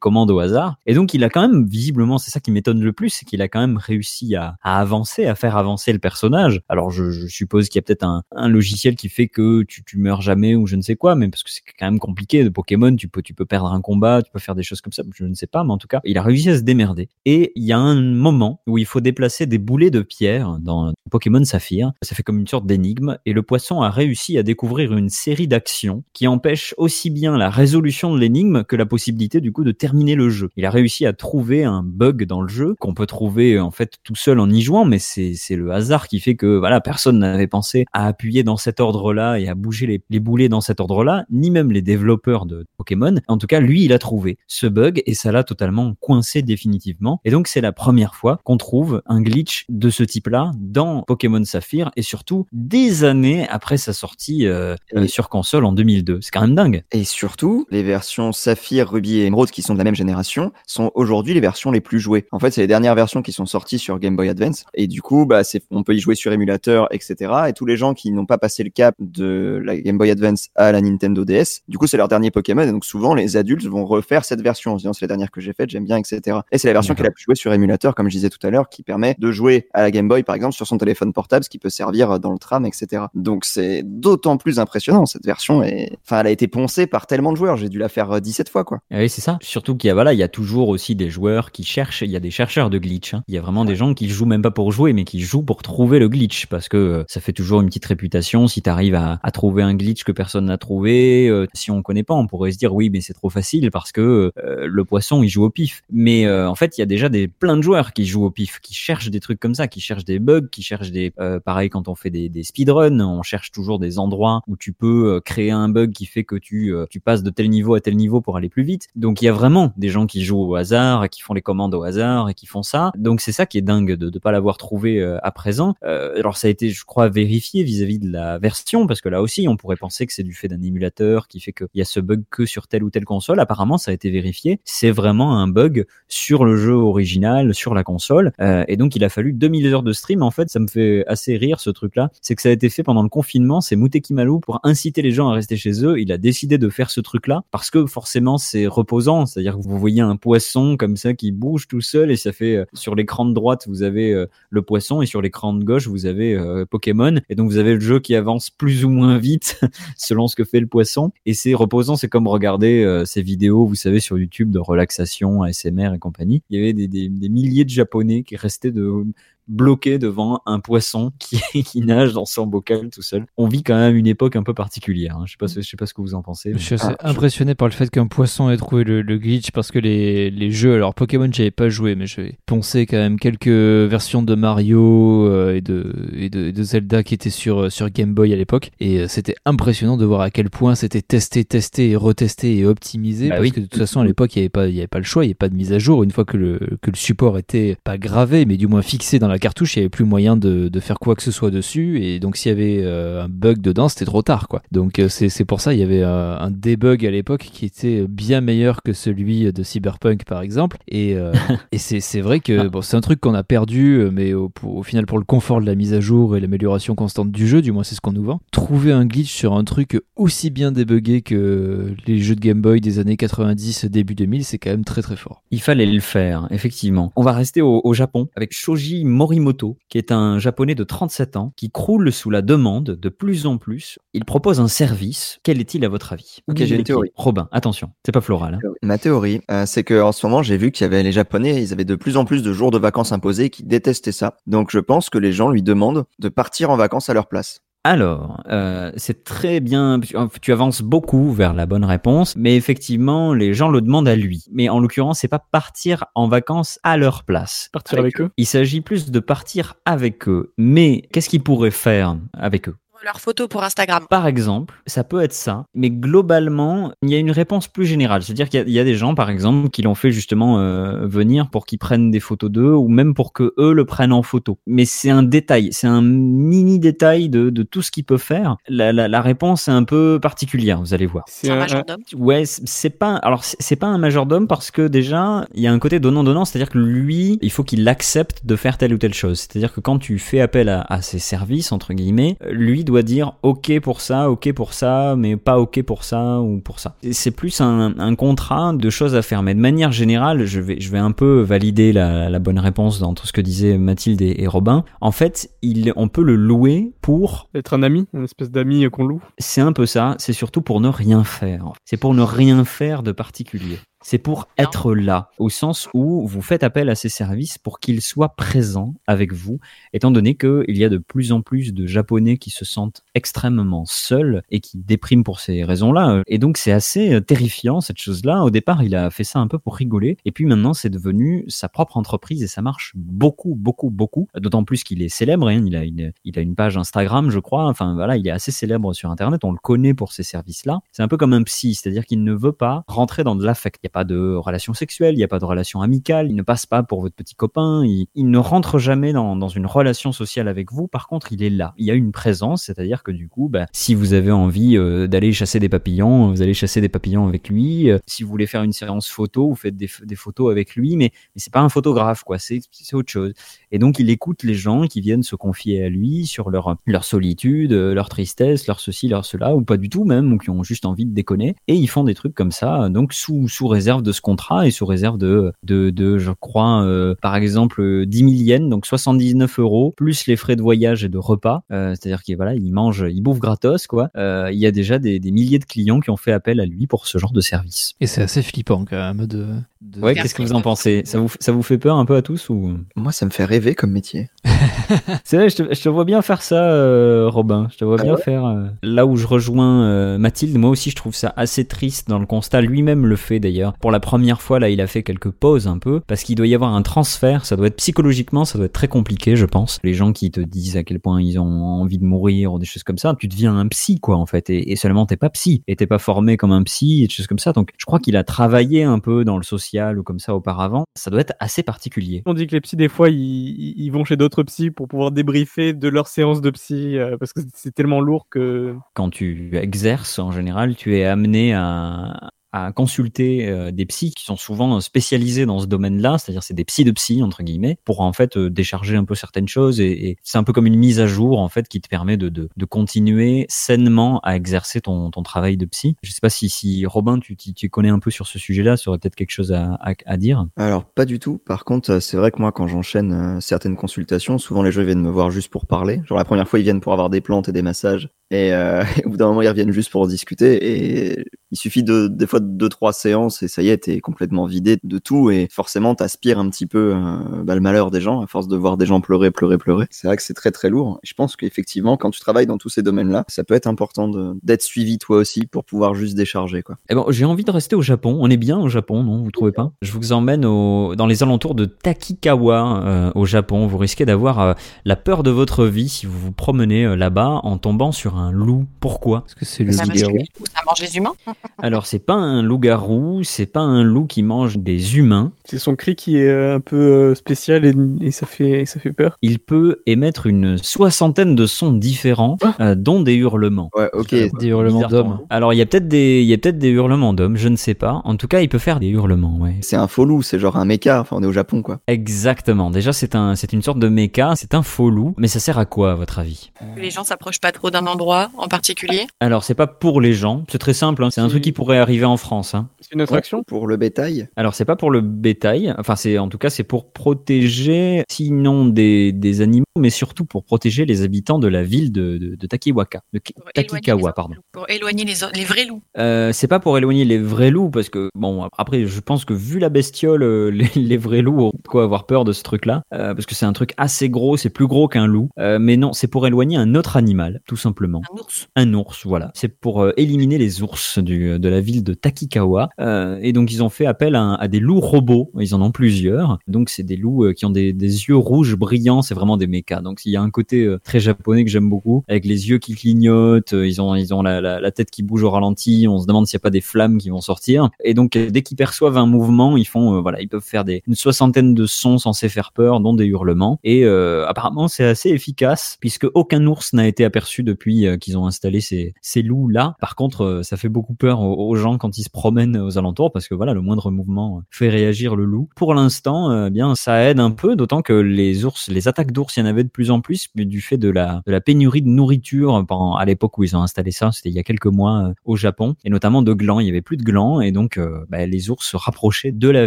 commandes au hasard. Et donc il a quand même, visiblement, c'est ça qui m'étonne le plus, c'est qu'il a quand même réussi à, avancer, à faire avancer le personnage. Alors je, suppose qu'il y a peut-être un, un logiciel qui fait que tu, tu meurs jamais ou je ne sais quoi, mais parce que c'est quand même compliqué de Pokémon, tu peux, tu peux perdre un combat, tu peux faire des choses comme ça, je ne sais pas, mais en tout cas, il a réussi à se démerder. Et il y a un moment où il faut déplacer des boulets de pierre dans Pokémon Saphir. Ça fait comme une sorte d'énigme, et le poisson a réussi à découvrir une série d'actions qui empêchent aussi bien la résolution de l'énigme que la possibilité du coup de terminer le jeu. Il a réussi à trouver un bug dans le jeu qu'on peut trouver en fait tout seul en y jouant, mais c'est le hasard qui fait que voilà personne n'avait pensé à appuyer dans cet ordre-là et à bouger les, les boulets dans cet ordre-là, ni même les développeurs de Pokémon. En tout cas, lui, il a trouvé ce bug et ça l'a totalement coincé définitivement. Et donc, c'est la première fois qu'on trouve un glitch de ce type-là dans Pokémon Saphir et surtout des années après sa sortie euh, euh, sur console en 2002. C'est quand même dingue. Et surtout, les versions Saphir, Ruby et Emerald qui sont de la même génération sont aujourd'hui les versions les plus jouées. En fait, c'est les dernières versions qui sont sorties sur Game Boy Advance. Et du coup, bah, on peut y jouer sur émulateur, etc. Et tous les gens qui n'ont pas passé le cap de la Game Boy Advance à la Nintendo DS, du coup, c'est leur dernier Pokémon. Et donc, souvent, les adultes vont refaire cette version en se disant, c'est la dernière que j'ai faite, j'aime bien, etc. Et c'est la version qui est la plus jouée sur émulateur, comme je disais tout à l'heure, qui permet de jouer à la Game Boy, par exemple, sur son téléphone portable, ce qui peut servir dans le tram, etc. Donc, c'est d'autant plus impressionnant, cette version. Et, enfin, elle a été poncée par tellement de joueurs. J'ai dû la faire euh, 17 fois, quoi. Ah Oui, c'est ça. Surtout qu'il y a, voilà, il y a toujours aussi des joueurs qui cherchent, il y a des chercheurs de glitch. hein. Il y a vraiment des gens qui jouent même pas pour jouer, mais qui jouent pour trouver le glitch, parce que euh, ça fait toujours une petite réputation si tu arrives à, à trouver un glitch que personne n'a trouvé. euh, si on connaît pas, on pourrait se dire oui, mais c'est trop facile parce que euh, le poisson il joue au pif. Mais euh, en fait, il y a déjà des plein de joueurs qui jouent au pif, qui cherchent des trucs comme ça, qui cherchent des bugs, qui cherchent des, euh, pareil quand on fait des, speedruns, on cherche toujours des endroits où tu peux euh, créer un bug qui fait que tu euh, tu passes de tel niveau à tel niveau pour aller plus vite. Donc il y a vraiment des gens qui jouent au hasard, et qui font les commandes au hasard et qui font ça. Donc c'est ça qui est dingue de ne pas l'avoir trouvé euh, à présent. Alors ça a été, je crois, vérifié vis-à-vis de la version parce que là aussi on pourrait penser que c'est du fait d'un émulateur qui fait qu'il y a ce bug que sur telle ou telle console. Apparemment ça a été vérifié. C'est vraiment un bug sur le jeu original, sur la console. Euh, et donc il a fallu 2000 heures de stream. En fait, ça me fait assez rire ce truc-là. C'est que ça a été fait pendant le confinement. C'est Muteki Malu pour inciter les gens à rester chez eux. Il a décidé de faire ce truc-là parce que forcément c'est reposant. C'est-à-dire que vous voyez un poisson comme ça qui bouge tout seul et ça fait euh, sur l'écran de droite vous avez euh, le poisson et sur l'écran de gauche vous avez Pokémon et donc vous avez le jeu qui avance plus ou moins vite selon ce que fait le poisson et c'est reposant. C'est comme regarder euh, ces vidéos vous savez sur YouTube de relaxation, ASMR et compagnie. Il y avait des, des, des milliers de Japonais qui restaient de bloqué devant un poisson qui, qui nage dans son bocal tout seul. On vit quand même une époque un peu particulière. hein. Je sais pas, ce- je sais pas ce que vous en pensez. Je suis assez impressionné par le fait qu'un poisson ait trouvé le, le glitch parce que les, les jeux, alors Pokémon j'avais pas joué mais j'ai poncé quand même quelques versions de Mario euh, et, de, et, de, et de Zelda qui étaient sur, euh, sur Game Boy à l'époque et euh, c'était impressionnant de voir à quel point c'était testé, testé et retesté et optimisé Bah parce oui. que de toute façon à l'époque il n'y avait, pas- il y avait pas le choix, il n'y avait pas de mise à jour une fois que le, que le support était pas gravé mais du moins fixé dans la cartouche il n'y avait plus moyen de, de faire quoi que ce soit dessus. Et donc s'il y avait euh, un bug dedans c'était trop tard quoi. Donc euh, c'est pour ça il y avait euh, un debug à l'époque qui était bien meilleur que celui de Cyberpunk par exemple. Et, et c'est vrai que bon, c'est un truc qu'on a perdu mais au, final pour le confort de la mise à jour et l'amélioration constante du jeu du moins c'est ce qu'on nous vend. Trouver un glitch sur un truc aussi bien débugué que les jeux de Game Boy des années 90 début 2000 c'est quand même très très fort. Il fallait le faire, effectivement. On va rester au, au Japon avec Shoji Morimoto, qui est un japonais de 37 ans, qui croule sous la demande de plus en plus. Il propose un service. Quel est-il à votre avis? Ok, j'ai une théorie. Robin, attention, c'est pas floral. hein. Ma théorie, euh, c'est que en ce moment, j'ai vu qu'il y avait les Japonais, ils avaient de plus en plus de jours de vacances imposés, qui détestaient ça. Donc, je pense que les gens lui demandent de partir en vacances à leur place. Alors, euh, c'est très bien, tu avances beaucoup vers la bonne réponse, mais effectivement, les gens le demandent à lui. Mais en l'occurrence, c'est pas partir en vacances à leur place. Partir avec eux? Il s'agit plus de partir avec eux. Mais qu'est-ce qu'ils pourraient faire avec eux? Leurs photos pour Instagram. Par exemple, ça peut être ça, mais globalement, il y a une réponse plus générale. C'est-à-dire qu'il y a- il y, a des gens, par exemple, qui l'ont fait justement euh, venir pour qu'ils prennent des photos d'eux ou même pour que eux le prennent en photo. Mais c'est un détail, c'est un mini détail de, de tout ce qu'il peut faire. La, la, la réponse est un peu particulière, vous allez voir. C'est Un majordome. Ouais, c'est pas. Alors c'est pas un majordome parce que déjà il y a un côté donnant donnant, c'est-à-dire que lui, il faut qu'il accepte de faire telle ou telle chose. C'est-à-dire que quand tu fais appel à, à ses services entre guillemets, lui doit dire ok pour ça, ok pour ça, mais pas ok pour ça ou pour ça. C'est plus un, un contrat de choses à faire. Mais de manière générale, je vais je vais un peu valider la, la bonne réponse entre ce que disaient Mathilde et, et Robin. En fait, il on peut le louer pour être un ami, une espèce d'ami qu'on loue. c'est un peu ça, c'est surtout pour ne rien faire. C'est pour ne rien faire de particulier. C'est pour être là, au sens où vous faites appel à ces services pour qu'ils soient présents avec vous, étant donné qu'il y a de plus en plus de Japonais qui se sentent extrêmement seuls et qui dépriment pour ces raisons-là. Et donc c'est assez euh, terrifiant cette chose-là. Au départ, il a fait ça un peu pour rigoler, et puis maintenant c'est devenu sa propre entreprise et ça marche beaucoup, beaucoup, beaucoup. D'autant plus qu'il est célèbre. hein. Il a une, il a une page Instagram, je crois. Enfin voilà, il est assez célèbre sur Internet. On le connaît pour ces services-là. C'est un peu comme un psy, c'est-à-dire qu'il ne veut pas rentrer dans de l'affect. Pas de relation sexuelle, il n'y a pas de relation amicale. Il ne passe pas pour votre petit copain. Il, ne rentre jamais dans, une relation sociale avec vous. Par contre, il est là. Il y a une présence, c'est-à-dire que du coup, bah, si vous avez envie euh, d'aller chasser des papillons, vous allez chasser des papillons avec lui. Euh, si vous voulez faire une séance photo, vous faites des, photos avec lui, mais, mais c'est pas un photographe, quoi. C'est autre chose. Et donc, il écoute les gens qui viennent se confier à lui sur leur, leur solitude, euh, leur tristesse, leur ceci, leur cela, ou pas du tout même, ou qui ont juste envie de déconner. Et ils font des trucs comme ça, donc sous, sous réserve de ce contrat et sous réserve de, de, de je crois, euh, par exemple, euh, 10 000 yens, donc 79 euros, plus les frais de voyage et de repas. Euh, C'est-à-dire qu'il voilà, il mange, il bouffe gratos, quoi. Euh, il y a déjà des, des milliers de clients qui ont fait appel à lui pour ce genre de service. Et c'est assez flippant quand même de. De- Ouais, qu'est-ce que vous en pensez? Ça vous, ça vous fait peur un peu à tous ou? Moi, ça me fait rêver comme métier. C'est vrai, je te, je te vois bien faire ça, euh, Robin. Je te vois Ah bien ouais? faire. euh, Là où je rejoins euh, Mathilde, moi aussi, je trouve ça assez triste dans le constat. Lui-même le fait d'ailleurs. Pour la première fois, là, il a fait quelques pauses un peu parce qu'il doit y avoir un transfert. Ça doit être psychologiquement, ça doit être très compliqué, je pense. Les gens qui te disent à quel point ils ont envie de mourir ou des choses comme ça, tu deviens un psy, quoi, en fait. Et, et seulement, t'es pas psy. Et t'es pas formé comme un psy et des choses comme ça. Donc, je crois qu'il a travaillé un peu dans le social ou comme ça auparavant. Ça doit être assez particulier. On dit que les psys, des fois, ils, ils- ils vont chez d'autres psys pour pouvoir débriefer de leur séance de psy, euh, parce que c'est tellement lourd que... quand tu exerces, en général, tu es amené à, à consulter euh, des psys qui sont souvent spécialisés dans ce domaine-là, c'est-à-dire c'est des psys de psy entre guillemets, pour en fait euh, décharger un peu certaines choses et, c'est un peu comme une mise à jour en fait qui te permet de, de, continuer sainement à exercer ton, ton travail de psy. Je sais pas si, si Robin, tu, tu, connais un peu sur ce sujet-là, ça aurait peut-être quelque chose à, à, dire. Alors, pas du tout. Par contre, euh, c'est vrai que moi, quand j'enchaîne certaines consultations, souvent les gens viennent me voir juste pour parler. Genre, la première fois, ils viennent pour avoir des plantes et des massages. Et euh, au bout d'un moment, ils reviennent juste pour discuter. Et il suffit de, des fois de deux, trois séances et ça y est, t'es complètement vidé de tout. Et forcément, t'aspires un petit peu euh, bah, le malheur des gens à force de voir des gens pleurer, pleurer, pleurer. C'est vrai que c'est très, très lourd. Et je pense qu'effectivement, quand tu travailles dans tous ces domaines-là, ça peut être important de- d'être suivi toi aussi pour pouvoir juste décharger, quoi. Eh ben, j'ai envie de rester au Japon. On est bien au Japon, non? Vous trouvez pas? Je vous emmène au, dans les alentours de Takikawa, euh, au Japon. Vous risquez d'avoir euh, la peur de votre vie si vous vous promenez euh, là-bas en tombant sur un loup. Pourquoi Parce que c'est le Ça, parce loup-garou. que ça mange les humains? Alors, c'est pas un loup-garou, c'est pas un loup qui mange des humains. C'est son cri qui est euh, un peu euh, spécial et, et ça, fait, ça fait peur. Il peut émettre une soixantaine de sons différents, euh, dont des hurlements. Ouais, ok. Des hurlements d'hommes. loup. Alors, il y a peut-être des, il y a peut-être des hurlements d'hommes, je ne sais pas. En tout cas, il peut faire des hurlements, ouais. C'est un faux loup, c'est genre un méca. Enfin, on est au Japon, quoi. Exactement. Déjà, c'est un, c'est une sorte de méca, c'est un faux loup. Mais ça sert à quoi, à votre avis? Les gens s'approchent pas trop d'un endroit en particulier. Alors, c'est pas pour les gens. C'est très simple. hein. C'est un truc qui pourrait arriver en France. Hein. C'est une attraction Pour le bétail Alors c'est pas pour le bétail, enfin c'est en tout cas c'est pour protéger sinon des, des animaux, mais surtout pour protéger les habitants de la ville de, de, de Takiwaka, de Takikawa les- pardon. Pour éloigner les, les vrais loups. Euh, c'est pas pour éloigner les vrais loups parce que bon après je pense que vu la bestiole euh, les, les vrais loups ont de quoi avoir peur de ce truc là parce que c'est un truc assez gros c'est plus gros qu'un loup Euh, mais non c'est pour éloigner un autre animal tout simplement Un ours. un ours voilà. C'est pour euh, éliminer les ours du, de la ville de Takikawa. Euh, et donc ils ont fait appel à, à des loups robots. Ils en ont plusieurs. Donc c'est des loups euh, qui ont des, des yeux rouges brillants. C'est vraiment des mechas. Donc il y a un côté euh, très japonais que j'aime beaucoup avec les yeux qui clignotent. Euh, ils ont ils ont la, la, la tête qui bouge au ralenti. On se demande s'il n'y a pas des flammes qui vont sortir. Et donc euh, dès qu'ils perçoivent un mouvement ils font euh, voilà ils peuvent faire des une soixantaine de sons censés faire peur dont des hurlements. Et euh, apparemment c'est assez efficace puisque aucun ours n'a été aperçu depuis euh, qu'ils ont installé ces ces loups là par contre euh, ça fait beaucoup peur aux, gens quand ils se promènent aux alentours parce que voilà le moindre mouvement fait réagir le loup. Pour l'instant euh, bien ça aide un peu d'autant que les ours les attaques d'ours il y en avait de plus en plus du fait de la pénurie de nourriture à l'époque où ils ont installé ça c'était il y a quelques mois au Japon et notamment de glands. Il y avait plus de glands et donc bah, les ours se rapprochaient de la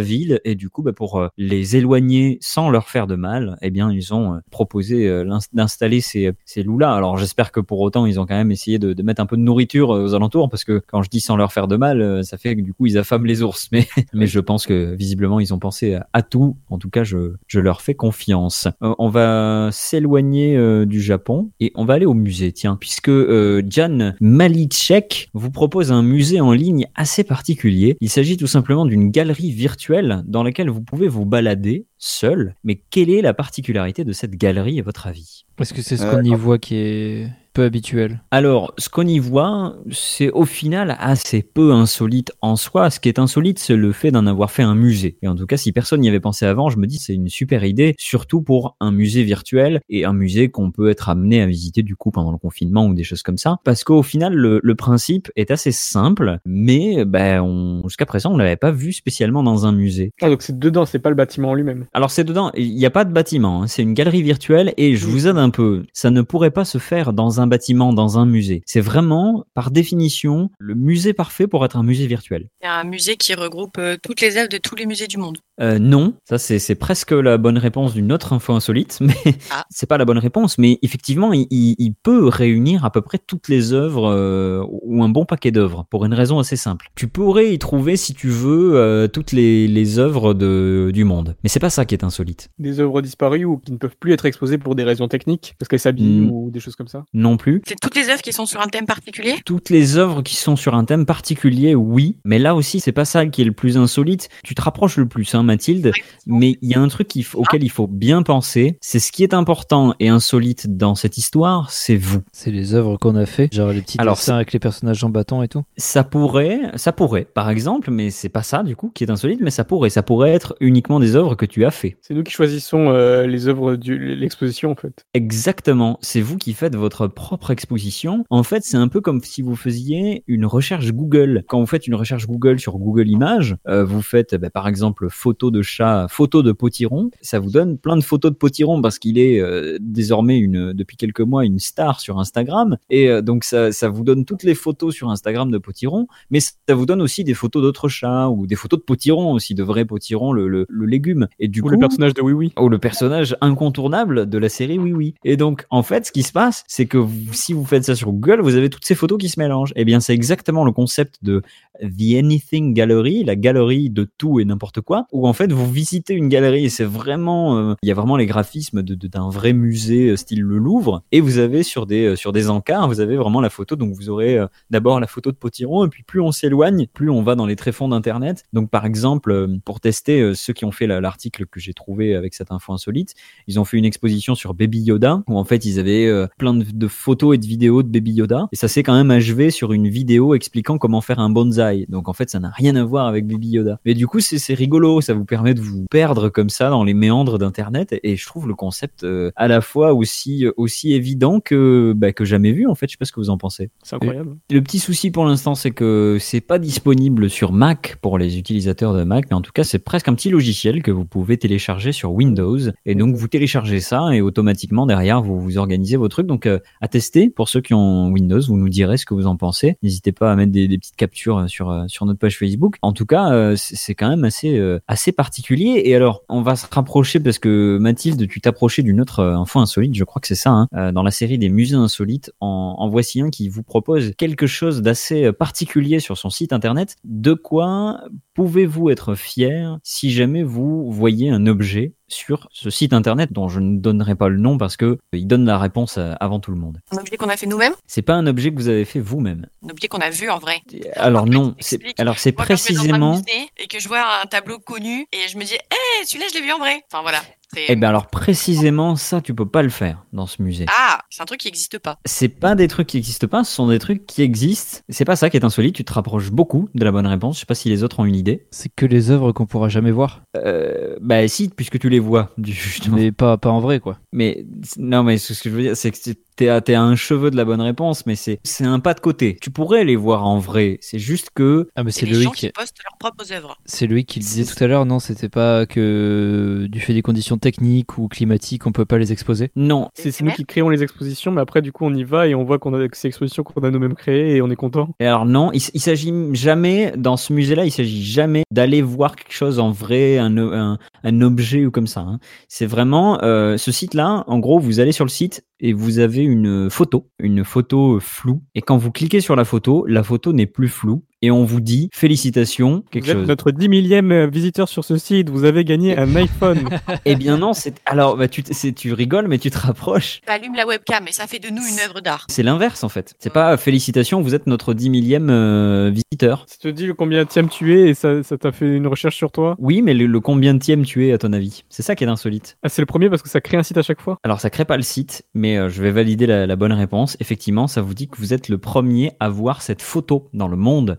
ville et du coup bah, pour les éloigner sans leur faire de mal eh bien ils ont proposé d'installer ces ces loups là alors j'espère que pour autant ils ont quand même essayé de, de mettre un peu de nourriture euh, aux alentours parce que quand je dis sans leur faire de mal euh, ça fait que du coup ils affament les ours. Mais mais je pense que visiblement ils ont pensé à, à tout. En tout cas je je leur fais confiance. Euh, on va s'éloigner euh, du Japon et on va aller au musée. Tiens puisque euh, Jan Malicek vous propose un musée en ligne assez particulier. Il s'agit tout simplement d'une galerie virtuelle dans laquelle vous pouvez vous balader seul. Mais quelle est la particularité de cette galerie à votre avis? Est-ce que c'est ce qu'on y voit qui est peu habituel alors, ce qu'on y voit, c'est au final assez peu insolite en soi. Ce qui est insolite, c'est le fait d'en avoir fait un musée. Et en tout cas, si personne n'y avait pensé avant, je me dis c'est une super idée, surtout pour un musée virtuel et un musée qu'on peut être amené à visiter du coup pendant le confinement ou des choses comme ça. Parce qu'au final, le, le principe est assez simple, mais ben, jusqu'à présent, on l'avait pas vu spécialement dans un musée. Ah, donc c'est dedans, c'est pas le bâtiment en lui-même. Alors c'est dedans, il n'y a pas de bâtiment, hein, c'est une galerie virtuelle et je vous aide un peu. Ça ne pourrait pas se faire dans un bâtiment, dans un musée. C'est vraiment, par définition, le musée parfait pour être un musée virtuel. Un musée qui regroupe euh, toutes les œuvres de tous les musées du monde. Euh, non, ça c'est presque la bonne réponse d'une autre info insolite, mais Ah. c'est pas la bonne réponse. Mais effectivement, il, il- il peut réunir à peu près toutes les œuvres euh, ou un bon paquet d'œuvres pour une raison assez simple. Tu pourrais y trouver, si tu veux, euh, toutes les, les œuvres de, du monde. Mais c'est pas ça qui est insolite. Des œuvres disparues ou qui ne peuvent plus être exposées pour des raisons techniques, parce qu'elles s'abîment Mm. ou des choses comme ça? Non plus. C'est toutes les œuvres qui sont sur un thème particulier? Toutes les œuvres qui sont sur un thème particulier, oui. Mais là aussi, c'est pas ça qui est le plus insolite. Tu te rapproches le plus, hein, Mathilde. Mais il y a un truc faut- auquel il faut bien penser. C'est ce qui est important et insolite dans cette histoire, c'est vous. C'est les œuvres qu'on a fait, genre les petits Alors, dessins avec les personnages en bâton et tout. Ça pourrait, ça pourrait, par exemple, mais c'est pas ça du coup qui est insolite, mais ça pourrait, ça pourrait être uniquement des œuvres que tu as fait. C'est nous qui choisissons euh, les œuvres de l'exposition, en fait. Exactement, c'est vous qui faites votre propre exposition. En fait, c'est un peu comme si vous faisiez une recherche Google. Quand vous faites une recherche Google sur Google Images, euh, vous faites bah, par exemple photo de chat, photo de potiron, ça vous donne plein de photos de potiron parce qu'il est euh, désormais une depuis quelques mois une star sur Instagram et euh, donc ça, ça vous donne toutes les photos sur Instagram de potiron, mais ça vous donne aussi des photos d'autres chats ou des photos de potiron aussi, de vrais potirons, le, le, le légume. Et du Ou coup, le personnage de Oui Oui. ou le personnage incontournable de la série Oui Oui. Et donc, en fait, ce qui se passe, c'est que vous- si vous faites ça sur Google, vous avez toutes ces photos qui se mélangent. Eh bien, c'est exactement le concept de The Anything Gallery, la galerie de tout et n'importe quoi, où en fait, vous visitez une galerie et c'est vraiment, euh, il y a vraiment les graphismes de- de- d'un vrai musée euh, style le Louvre, et vous avez sur des, euh, sur des encarts, vous avez vraiment la photo, donc vous aurez d'abord la photo de Potiron, et puis plus on s'éloigne, plus on va dans les tréfonds d'Internet. Donc, par exemple, pour tester ceux qui ont fait la- l'article que j'ai trouvé avec cette info insolite, ils ont fait une exposition sur Baby Yoda où en fait ils avaient plein de, photos et de vidéos de Baby Yoda et ça s'est quand même achevé sur une vidéo expliquant comment faire un bonsaï. Donc en fait ça n'a rien à voir avec Baby Yoda. Mais du coup c'est rigolo, ça vous permet de vous perdre comme ça dans les méandres d'internet et je trouve le concept euh, à la fois aussi aussi évident que bah, que jamais vu en fait. Je sais pas ce que vous en pensez. C'est incroyable. Le petit souci pour l'instant, c'est que c'est pas disponible sur Mac pour les utilisateurs de Mac, mais en tout cas, c'est presque un petit logiciel que vous pouvez télécharger sur Windows. Et donc, vous téléchargez ça et automatiquement derrière, vous vous organisez vos trucs. Donc, euh, à tester pour ceux qui ont Windows, vous nous direz ce que vous en pensez. N'hésitez pas à mettre des, des petites captures euh, sur sur euh, notre page Facebook. En tout cas, euh, c'est c'est quand même assez euh, assez particulier. Et alors, on va se rapprocher parce que Mathilde, tu t'approchais d'une autre euh, info insolite. Je crois que c'est ça. Hein, euh, dans la série des musées insolites, en, en voici un qui vous propose quelque chose d'assez euh, particulier sur son site internet. De quoi pouvez-vous être fier si jamais vous voyez un objet sur ce site internet dont je ne donnerai pas le nom parce que il donne la réponse euh, avant tout le monde? Un objet qu'on a fait nous-mêmes, C'est pas un objet que vous avez fait vous-même. un objet qu'on a vu en vrai. Alors fait, non, c'est alors c'est je dans un précisément musée et que je vois un tableau connu et je me dis, hé, celui-là, je l'ai vu en vrai. Enfin voilà. Eh ben alors précisément ça tu peux pas le faire dans ce musée. Ah, c'est un truc qui n'existe pas. C'est pas des trucs qui existent pas, ce sont des trucs qui existent. C'est pas ça qui est insolite, tu te rapproches beaucoup de la bonne réponse. Je sais pas si les autres ont une idée. C'est que les œuvres qu'on pourra jamais voir. Euh, bah si, puisque tu les vois, justement. Mais pas, pas en vrai, quoi. Mais non, mais ce que je veux dire, c'est que c'est- t'es à, à un cheveu de la bonne réponse, mais c'est un pas de côté. Tu pourrais les voir en vrai. C'est juste que Ah, mais C'est les gens qui postent leurs propres œuvres. C'est Loïc qui le disait tout à l'heure, non C'était pas que du fait des conditions techniques ou climatiques, on peut pas les exposer non. C'est nous qui créons les expositions, mais après, du coup, on y va et on voit qu'on a que ces expositions qu'on a nous-mêmes créées et on est content. Et alors non, il, il s'agit jamais dans ce musée-là, il s'agit jamais d'aller voir quelque chose en vrai, un, o- un, un objet ou comme ça. hein. C'est vraiment euh, ce site-là. En gros, vous allez sur le site et vous avez une photo, une photo floue. Et quand vous cliquez sur la photo, la photo n'est plus floue et on vous dit félicitations, quelque Vous êtes chose. notre 10 millième euh, visiteur sur ce site, vous avez gagné un iPhone. Eh bien non, c'est alors bah, tu, tu rigoles mais tu te rapproches. T'allumes la webcam et ça fait de nous une œuvre d'art. C'est l'inverse en fait. C'est pas félicitations, vous êtes notre 10 millième euh, visiteur. Ça te dit le combien tième tu es et ça ça t'a fait une recherche sur toi? Oui, mais le, le combien de tu es à ton avis? C'est ça qui est insolite. Ah, c'est le premier parce que ça crée un site à chaque fois? Alors ça crée pas le site, mais euh, je vais valider la, la bonne réponse. Effectivement, ça vous dit que vous êtes le premier à voir cette photo dans le monde.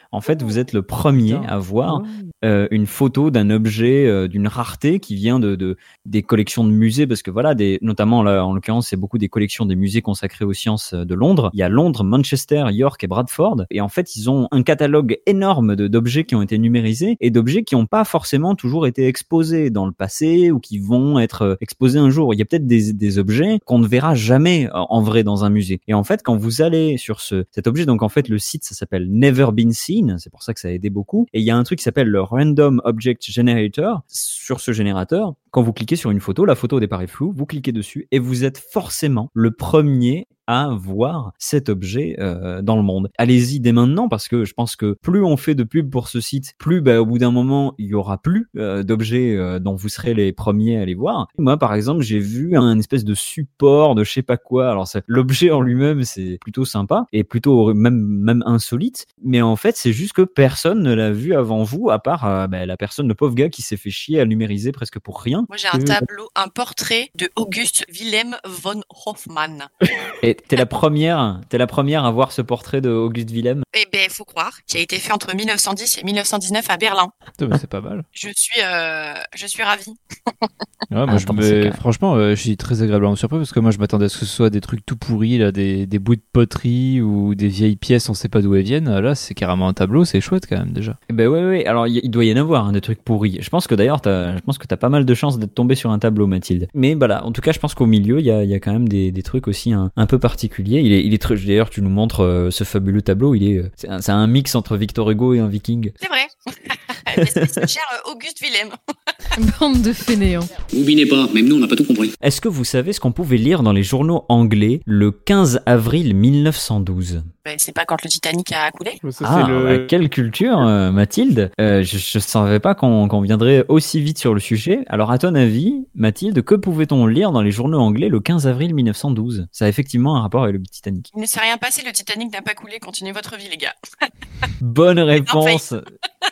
En fait, vous êtes le premier à voir euh, une photo d'un objet euh, d'une rareté qui vient de, de des collections de musées, parce que voilà, des, notamment là, en l'occurrence, c'est beaucoup des collections des musées consacrés aux sciences euh, de Londres. Il y a Londres, Manchester, York et Bradford, et en fait, ils ont un catalogue énorme d'objets qui ont été numérisés et d'objets qui n'ont pas forcément toujours été exposés dans le passé ou qui vont être euh, exposés un jour. Il y a peut-être des, des objets qu'on ne verra jamais euh, en vrai dans un musée. Et en fait, quand vous allez sur ce, cet objet, donc en fait, le site, ça s'appelle Never Been Seen, c'est pour ça que ça a aidé beaucoup. Et il y a un truc qui s'appelle le Random Object Generator. Sur ce générateur, quand vous cliquez sur une photo, la photo au départ est floue, vous cliquez dessus et vous êtes forcément le premier à voir cet objet euh, dans le monde. Allez-y dès maintenant parce que je pense que plus on fait de pub pour ce site, plus bah, au bout d'un moment il y aura plus euh, d'objets euh, dont vous serez les premiers à les voir. Moi par exemple j'ai vu un espèce de support de je sais pas quoi. Alors l'objet en lui-même c'est plutôt sympa et plutôt même même insolite, mais en fait c'est juste que personne ne l'a vu avant vous à part euh, bah, la personne le pauvre gars qui s'est fait chier à numériser presque pour rien. Moi, j'ai un tableau, un portrait de August Wilhelm von Hoffmann. Et t'es la première, t'es la première à voir ce portrait de Auguste Willem. Eh ben, faut croire, qui a été fait entre 1910 et 1919 à Berlin. C'est pas mal. Je suis, euh, je suis ravie. Ouais, moi, je Attends, me- c'est quand- Franchement, euh, je suis très agréablement surpris parce que moi, je m'attendais à ce que ce soit des trucs tout pourris, là, des, des bouts de poterie ou des vieilles pièces, on sait pas d'où elles viennent. Là, c'est carrément un tableau, c'est chouette quand même déjà. Eh ben ouais, ouais. Alors il doit y en avoir hein, des trucs pourris. Je pense que d'ailleurs, t'as- je pense que t'as pas mal de d'être tombé sur un tableau, Mathilde. Mais voilà, en tout cas, je pense qu'au milieu, il y a, il y a quand même des, des trucs aussi un, un peu particuliers. Il est, il est très. D'ailleurs, tu nous montres euh, ce fabuleux tableau. Il est, euh, c'est un, c'est un mix entre Victor Hugo et un Viking. C'est vrai. Mais c'est c'est cher euh, Auguste Wilhelm. Bande de fainéants. N'oubliez pas, même nous on n'a pas tout compris. Est-ce que vous savez ce qu'on pouvait lire dans les journaux anglais le 15 avril 1912 Ben, c'est pas quand le Titanic a coulé Ça, Ah, c'est le... bah, quelle culture, Mathilde Euh, Je ne savais pas qu'on qu'on viendrait aussi vite sur le sujet. Alors, à ton avis, Mathilde, que pouvait-on lire dans les journaux anglais le 15 avril 1912 Ça a effectivement un rapport avec le Titanic. Il ne s'est rien passé, le Titanic n'a pas coulé. Continuez votre vie, les gars. Bonne réponse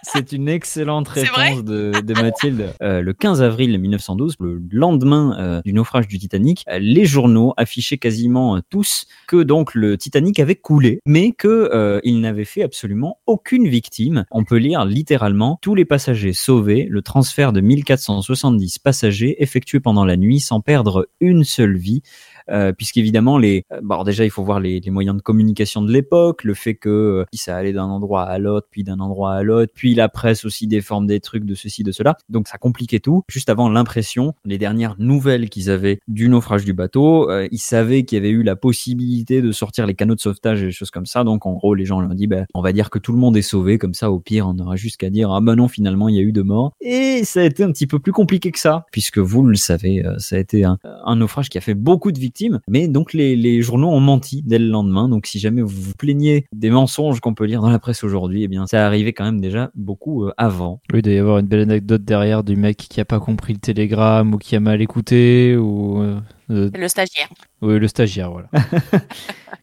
C'est une excellente réponse de, de Mathilde. Euh, le 15 avril 1912, le lendemain euh, du naufrage du Titanic, euh, les journaux affichaient quasiment tous que donc le Titanic avait coulé, mais que il n'avait fait absolument aucune victime. On peut lire littéralement tous les passagers sauvés, le transfert de 1470 passagers effectué pendant la nuit sans perdre une seule vie. Euh, puisqu'évidemment les, euh, bon, déjà il faut voir les, les moyens de communication de l'époque, le fait que euh, ça allait d'un endroit à l'autre, puis d'un endroit à l'autre, puis la presse aussi déforme des trucs de ceci de cela, donc ça compliquait tout. Juste avant l'impression, les dernières nouvelles qu'ils avaient du naufrage du bateau, euh, ils savaient qu'il y avait eu la possibilité de sortir les canaux de sauvetage et des choses comme ça, donc en gros les gens leur ont dit, ben, on va dire que tout le monde est sauvé, comme ça au pire on aura juste qu'à dire ah ben non finalement il y a eu de morts. Et ça a été un petit peu plus compliqué que ça, puisque vous le savez, euh, ça a été un, un naufrage qui a fait beaucoup de victimes, mais donc les, journaux ont menti dès le lendemain. Donc si jamais vous vous plaignez des mensonges qu'on peut lire dans la presse aujourd'hui, eh bien ça arrivait quand même déjà beaucoup euh, avant. Oui, il doit y avoir une belle anecdote derrière du mec qui a pas compris le télégramme ou qui a mal écouté ou. euh, euh, Le stagiaire. oui, le stagiaire, voilà.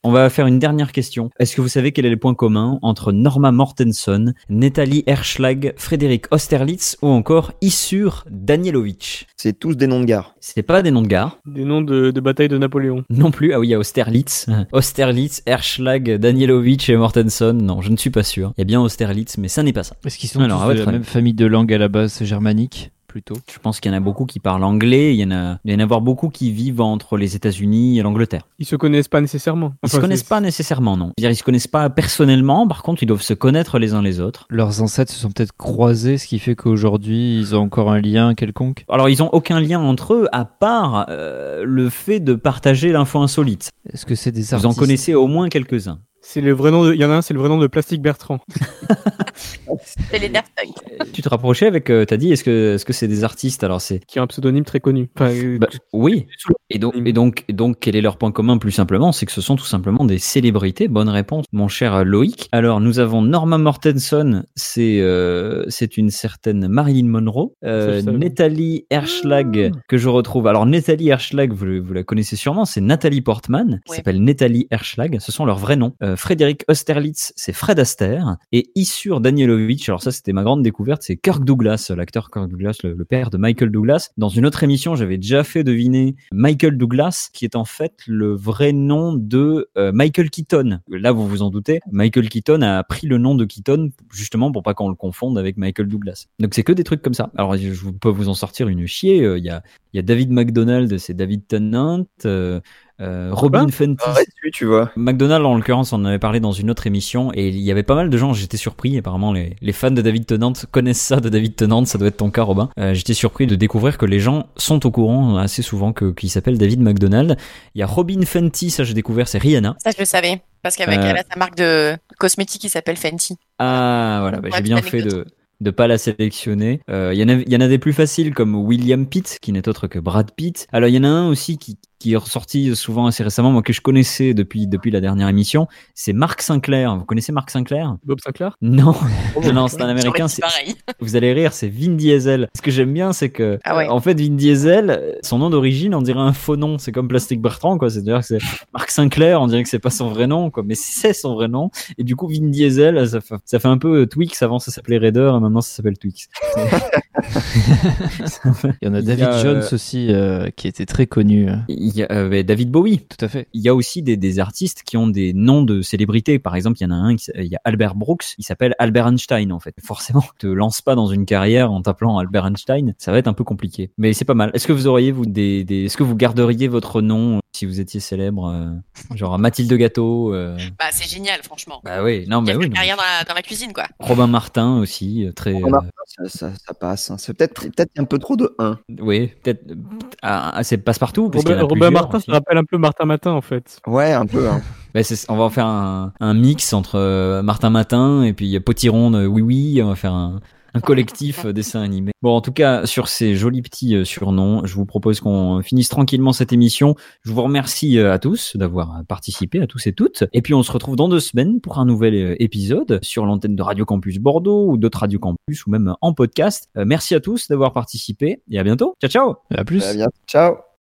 On va faire une dernière question. Est-ce que vous savez quel est le point commun entre Norma Mortenson, Nathalie Erschlag, Frédéric Austerlitz ou encore Issur Danielovitch C'est tous des noms de gares. C'est pas des noms de gare. Des noms de, de bataille de Napoléon. Non plus. Ah oui, il y a Austerlitz. Austerlitz, Erschlag, Danielovitch et Mortenson. Non, je ne suis pas sûr. Il y a bien Austerlitz, mais ça n'est pas ça. Est-ce qu'ils sont Alors, tous de la même famille de langue à la base germanique? Plutôt Je pense qu'il y en a beaucoup qui parlent anglais. Il y en a, il y en a avoir beaucoup qui vivent entre les États-Unis et l'Angleterre. Ils se connaissent pas nécessairement. Ils se Enfin, connaissent pas nécessairement, non. C'est-à-dire, ils se connaissent pas personnellement. Par contre, ils doivent se connaître les uns les autres. Leurs ancêtres se sont peut-être croisés, ce qui fait qu'aujourd'hui ils ont encore un lien quelconque. Alors, ils ont aucun lien entre eux à part euh, le fait de partager l'info insolite. Est-ce que c'est des Vous artistes en connaissez au moins quelques-uns. C'est le vrai nom. de- Il y en a un, c'est le vrai nom de Plastique Bertrand. C'est les Daft Punk. Tu te rapprochais avec, euh, t'as dit, est-ce que est-ce que c'est des artistes Alors c'est Qui a un pseudonyme très connu. Enfin, euh, bah, oui. Et donc, et donc, et donc, quel est leur point commun plus simplement C'est que ce sont tout simplement des célébrités. Bonne réponse, mon cher Loïc. Alors, nous avons Norma Mortenson, c'est euh, c'est une certaine Marilyn Monroe. Euh. Nathalie Erschlag, que je retrouve. Alors, Nathalie Erschlag, vous, vous la connaissez sûrement, c'est Nathalie Portman, qui Ouais. s'appelle Nathalie Erschlag. Ce sont leurs vrais noms. Euh, Frédéric Austerlitz, c'est Fred Astaire. Et Issur Danielovitch, alors ça, c'était ma grande découverte, c'est Kirk Douglas, l'acteur Kirk Douglas, le, père de Michael Douglas. Dans une autre émission, j'avais déjà fait deviner Michael Douglas, qui est en fait le vrai nom de euh, Michael Keaton. Là, vous vous en doutez, Michael Keaton a pris le nom de Keaton justement pour pas qu'on le confonde avec Michael Douglas. Donc c'est que des trucs comme ça. Alors je peux vous en sortir une chier. Euh, Il y, a, il y a David McDonald, c'est David Tennant. euh, euh, Robin Fenty, Arrête, tu, tu vois. McDonald, en l'occurrence, on en avait parlé dans une autre émission et il y avait pas mal de gens, j'étais surpris, apparemment les, les fans de David Tennant connaissent ça de David Tennant, ça doit être ton cas Robin. Euh, j'étais surpris de découvrir que les gens sont au courant assez souvent que qu'il s'appelle David McDonald. Il y a Robin Fenty, ça j'ai découvert, c'est Rihanna. Ça, je le savais. Parce qu'avec Euh. elle a sa marque de cosmétiques qui s'appelle Fenty. Ah voilà, bah, j'ai bien fait de de pas la sélectionner. Euh, Il y en a il y en a des plus faciles comme William Pitt qui n'est autre que Brad Pitt. Alors il y en a un aussi qui qui est ressorti souvent assez récemment, moi que je connaissais depuis depuis la dernière émission, c'est Mark Sinclair. Vous connaissez Mark Sinclair? Bob Sinclair? Non, non, non, c'est un américain. c'est- pareil. Vous allez rire, c'est Vin Diesel. Ce que j'aime bien, c'est que, Ah ouais. euh, en fait, Vin Diesel, son nom d'origine, on dirait un faux nom. C'est comme Plastic Bertrand, quoi. C'est-à-dire que c'est Marc Sinclair, on dirait que c'est pas son vrai nom, quoi. Mais c'est son vrai nom. Et du coup, Vin Diesel, ça fait, ça fait un peu Twix. Avant, ça s'appelait Raider, et maintenant, ça s'appelle Twix. Il y en a Il David a, Jones euh, aussi euh, qui était très connu. Il y euh, mais David Bowie. Tout à fait. Il y a aussi des, des artistes qui ont des noms de célébrités. Par exemple, il y en a un, qui il y a Albert Brooks, il s'appelle Albert Einstein en fait. Forcément, te lance pas dans une carrière en t'appelant Albert Einstein, ça va être un peu compliqué. Mais c'est pas mal. Est-ce que vous auriez vous des, des est-ce que vous garderiez votre nom si vous étiez célèbre, euh, genre Mathilde Gâteau euh, Bah, c'est génial, franchement. Bah oui, non, bah Quelle oui. non. carrière dans la, dans la cuisine, quoi. Robin Martin aussi, très. Robin Martin, ça, ça, ça passe. hein. C'est peut-être peut-être un peu trop de 1. euh, oui, peut-être. Ah, ah, c'est parce a Robin plusieurs Martin, aussi. ça rappelle un peu Martin Matin, en fait. Ouais, un peu. Hein. Bah, on va en faire un, un mix entre euh, Martin Matin et puis Potiron de Oui Oui. On va faire un, un collectif euh, dessin animé. Bon, en tout cas, sur ces jolis petits euh, surnoms, je vous propose qu'on finisse tranquillement cette émission. Je vous remercie euh, à tous d'avoir participé, à tous et toutes. Et puis, on se retrouve dans deux semaines pour un nouvel épisode sur l'antenne de Radio Campus Bordeaux ou d'autres Radio Campus ou même en podcast. Merci à tous d'avoir participé et à bientôt. Ciao, ciao À plus. Ciao.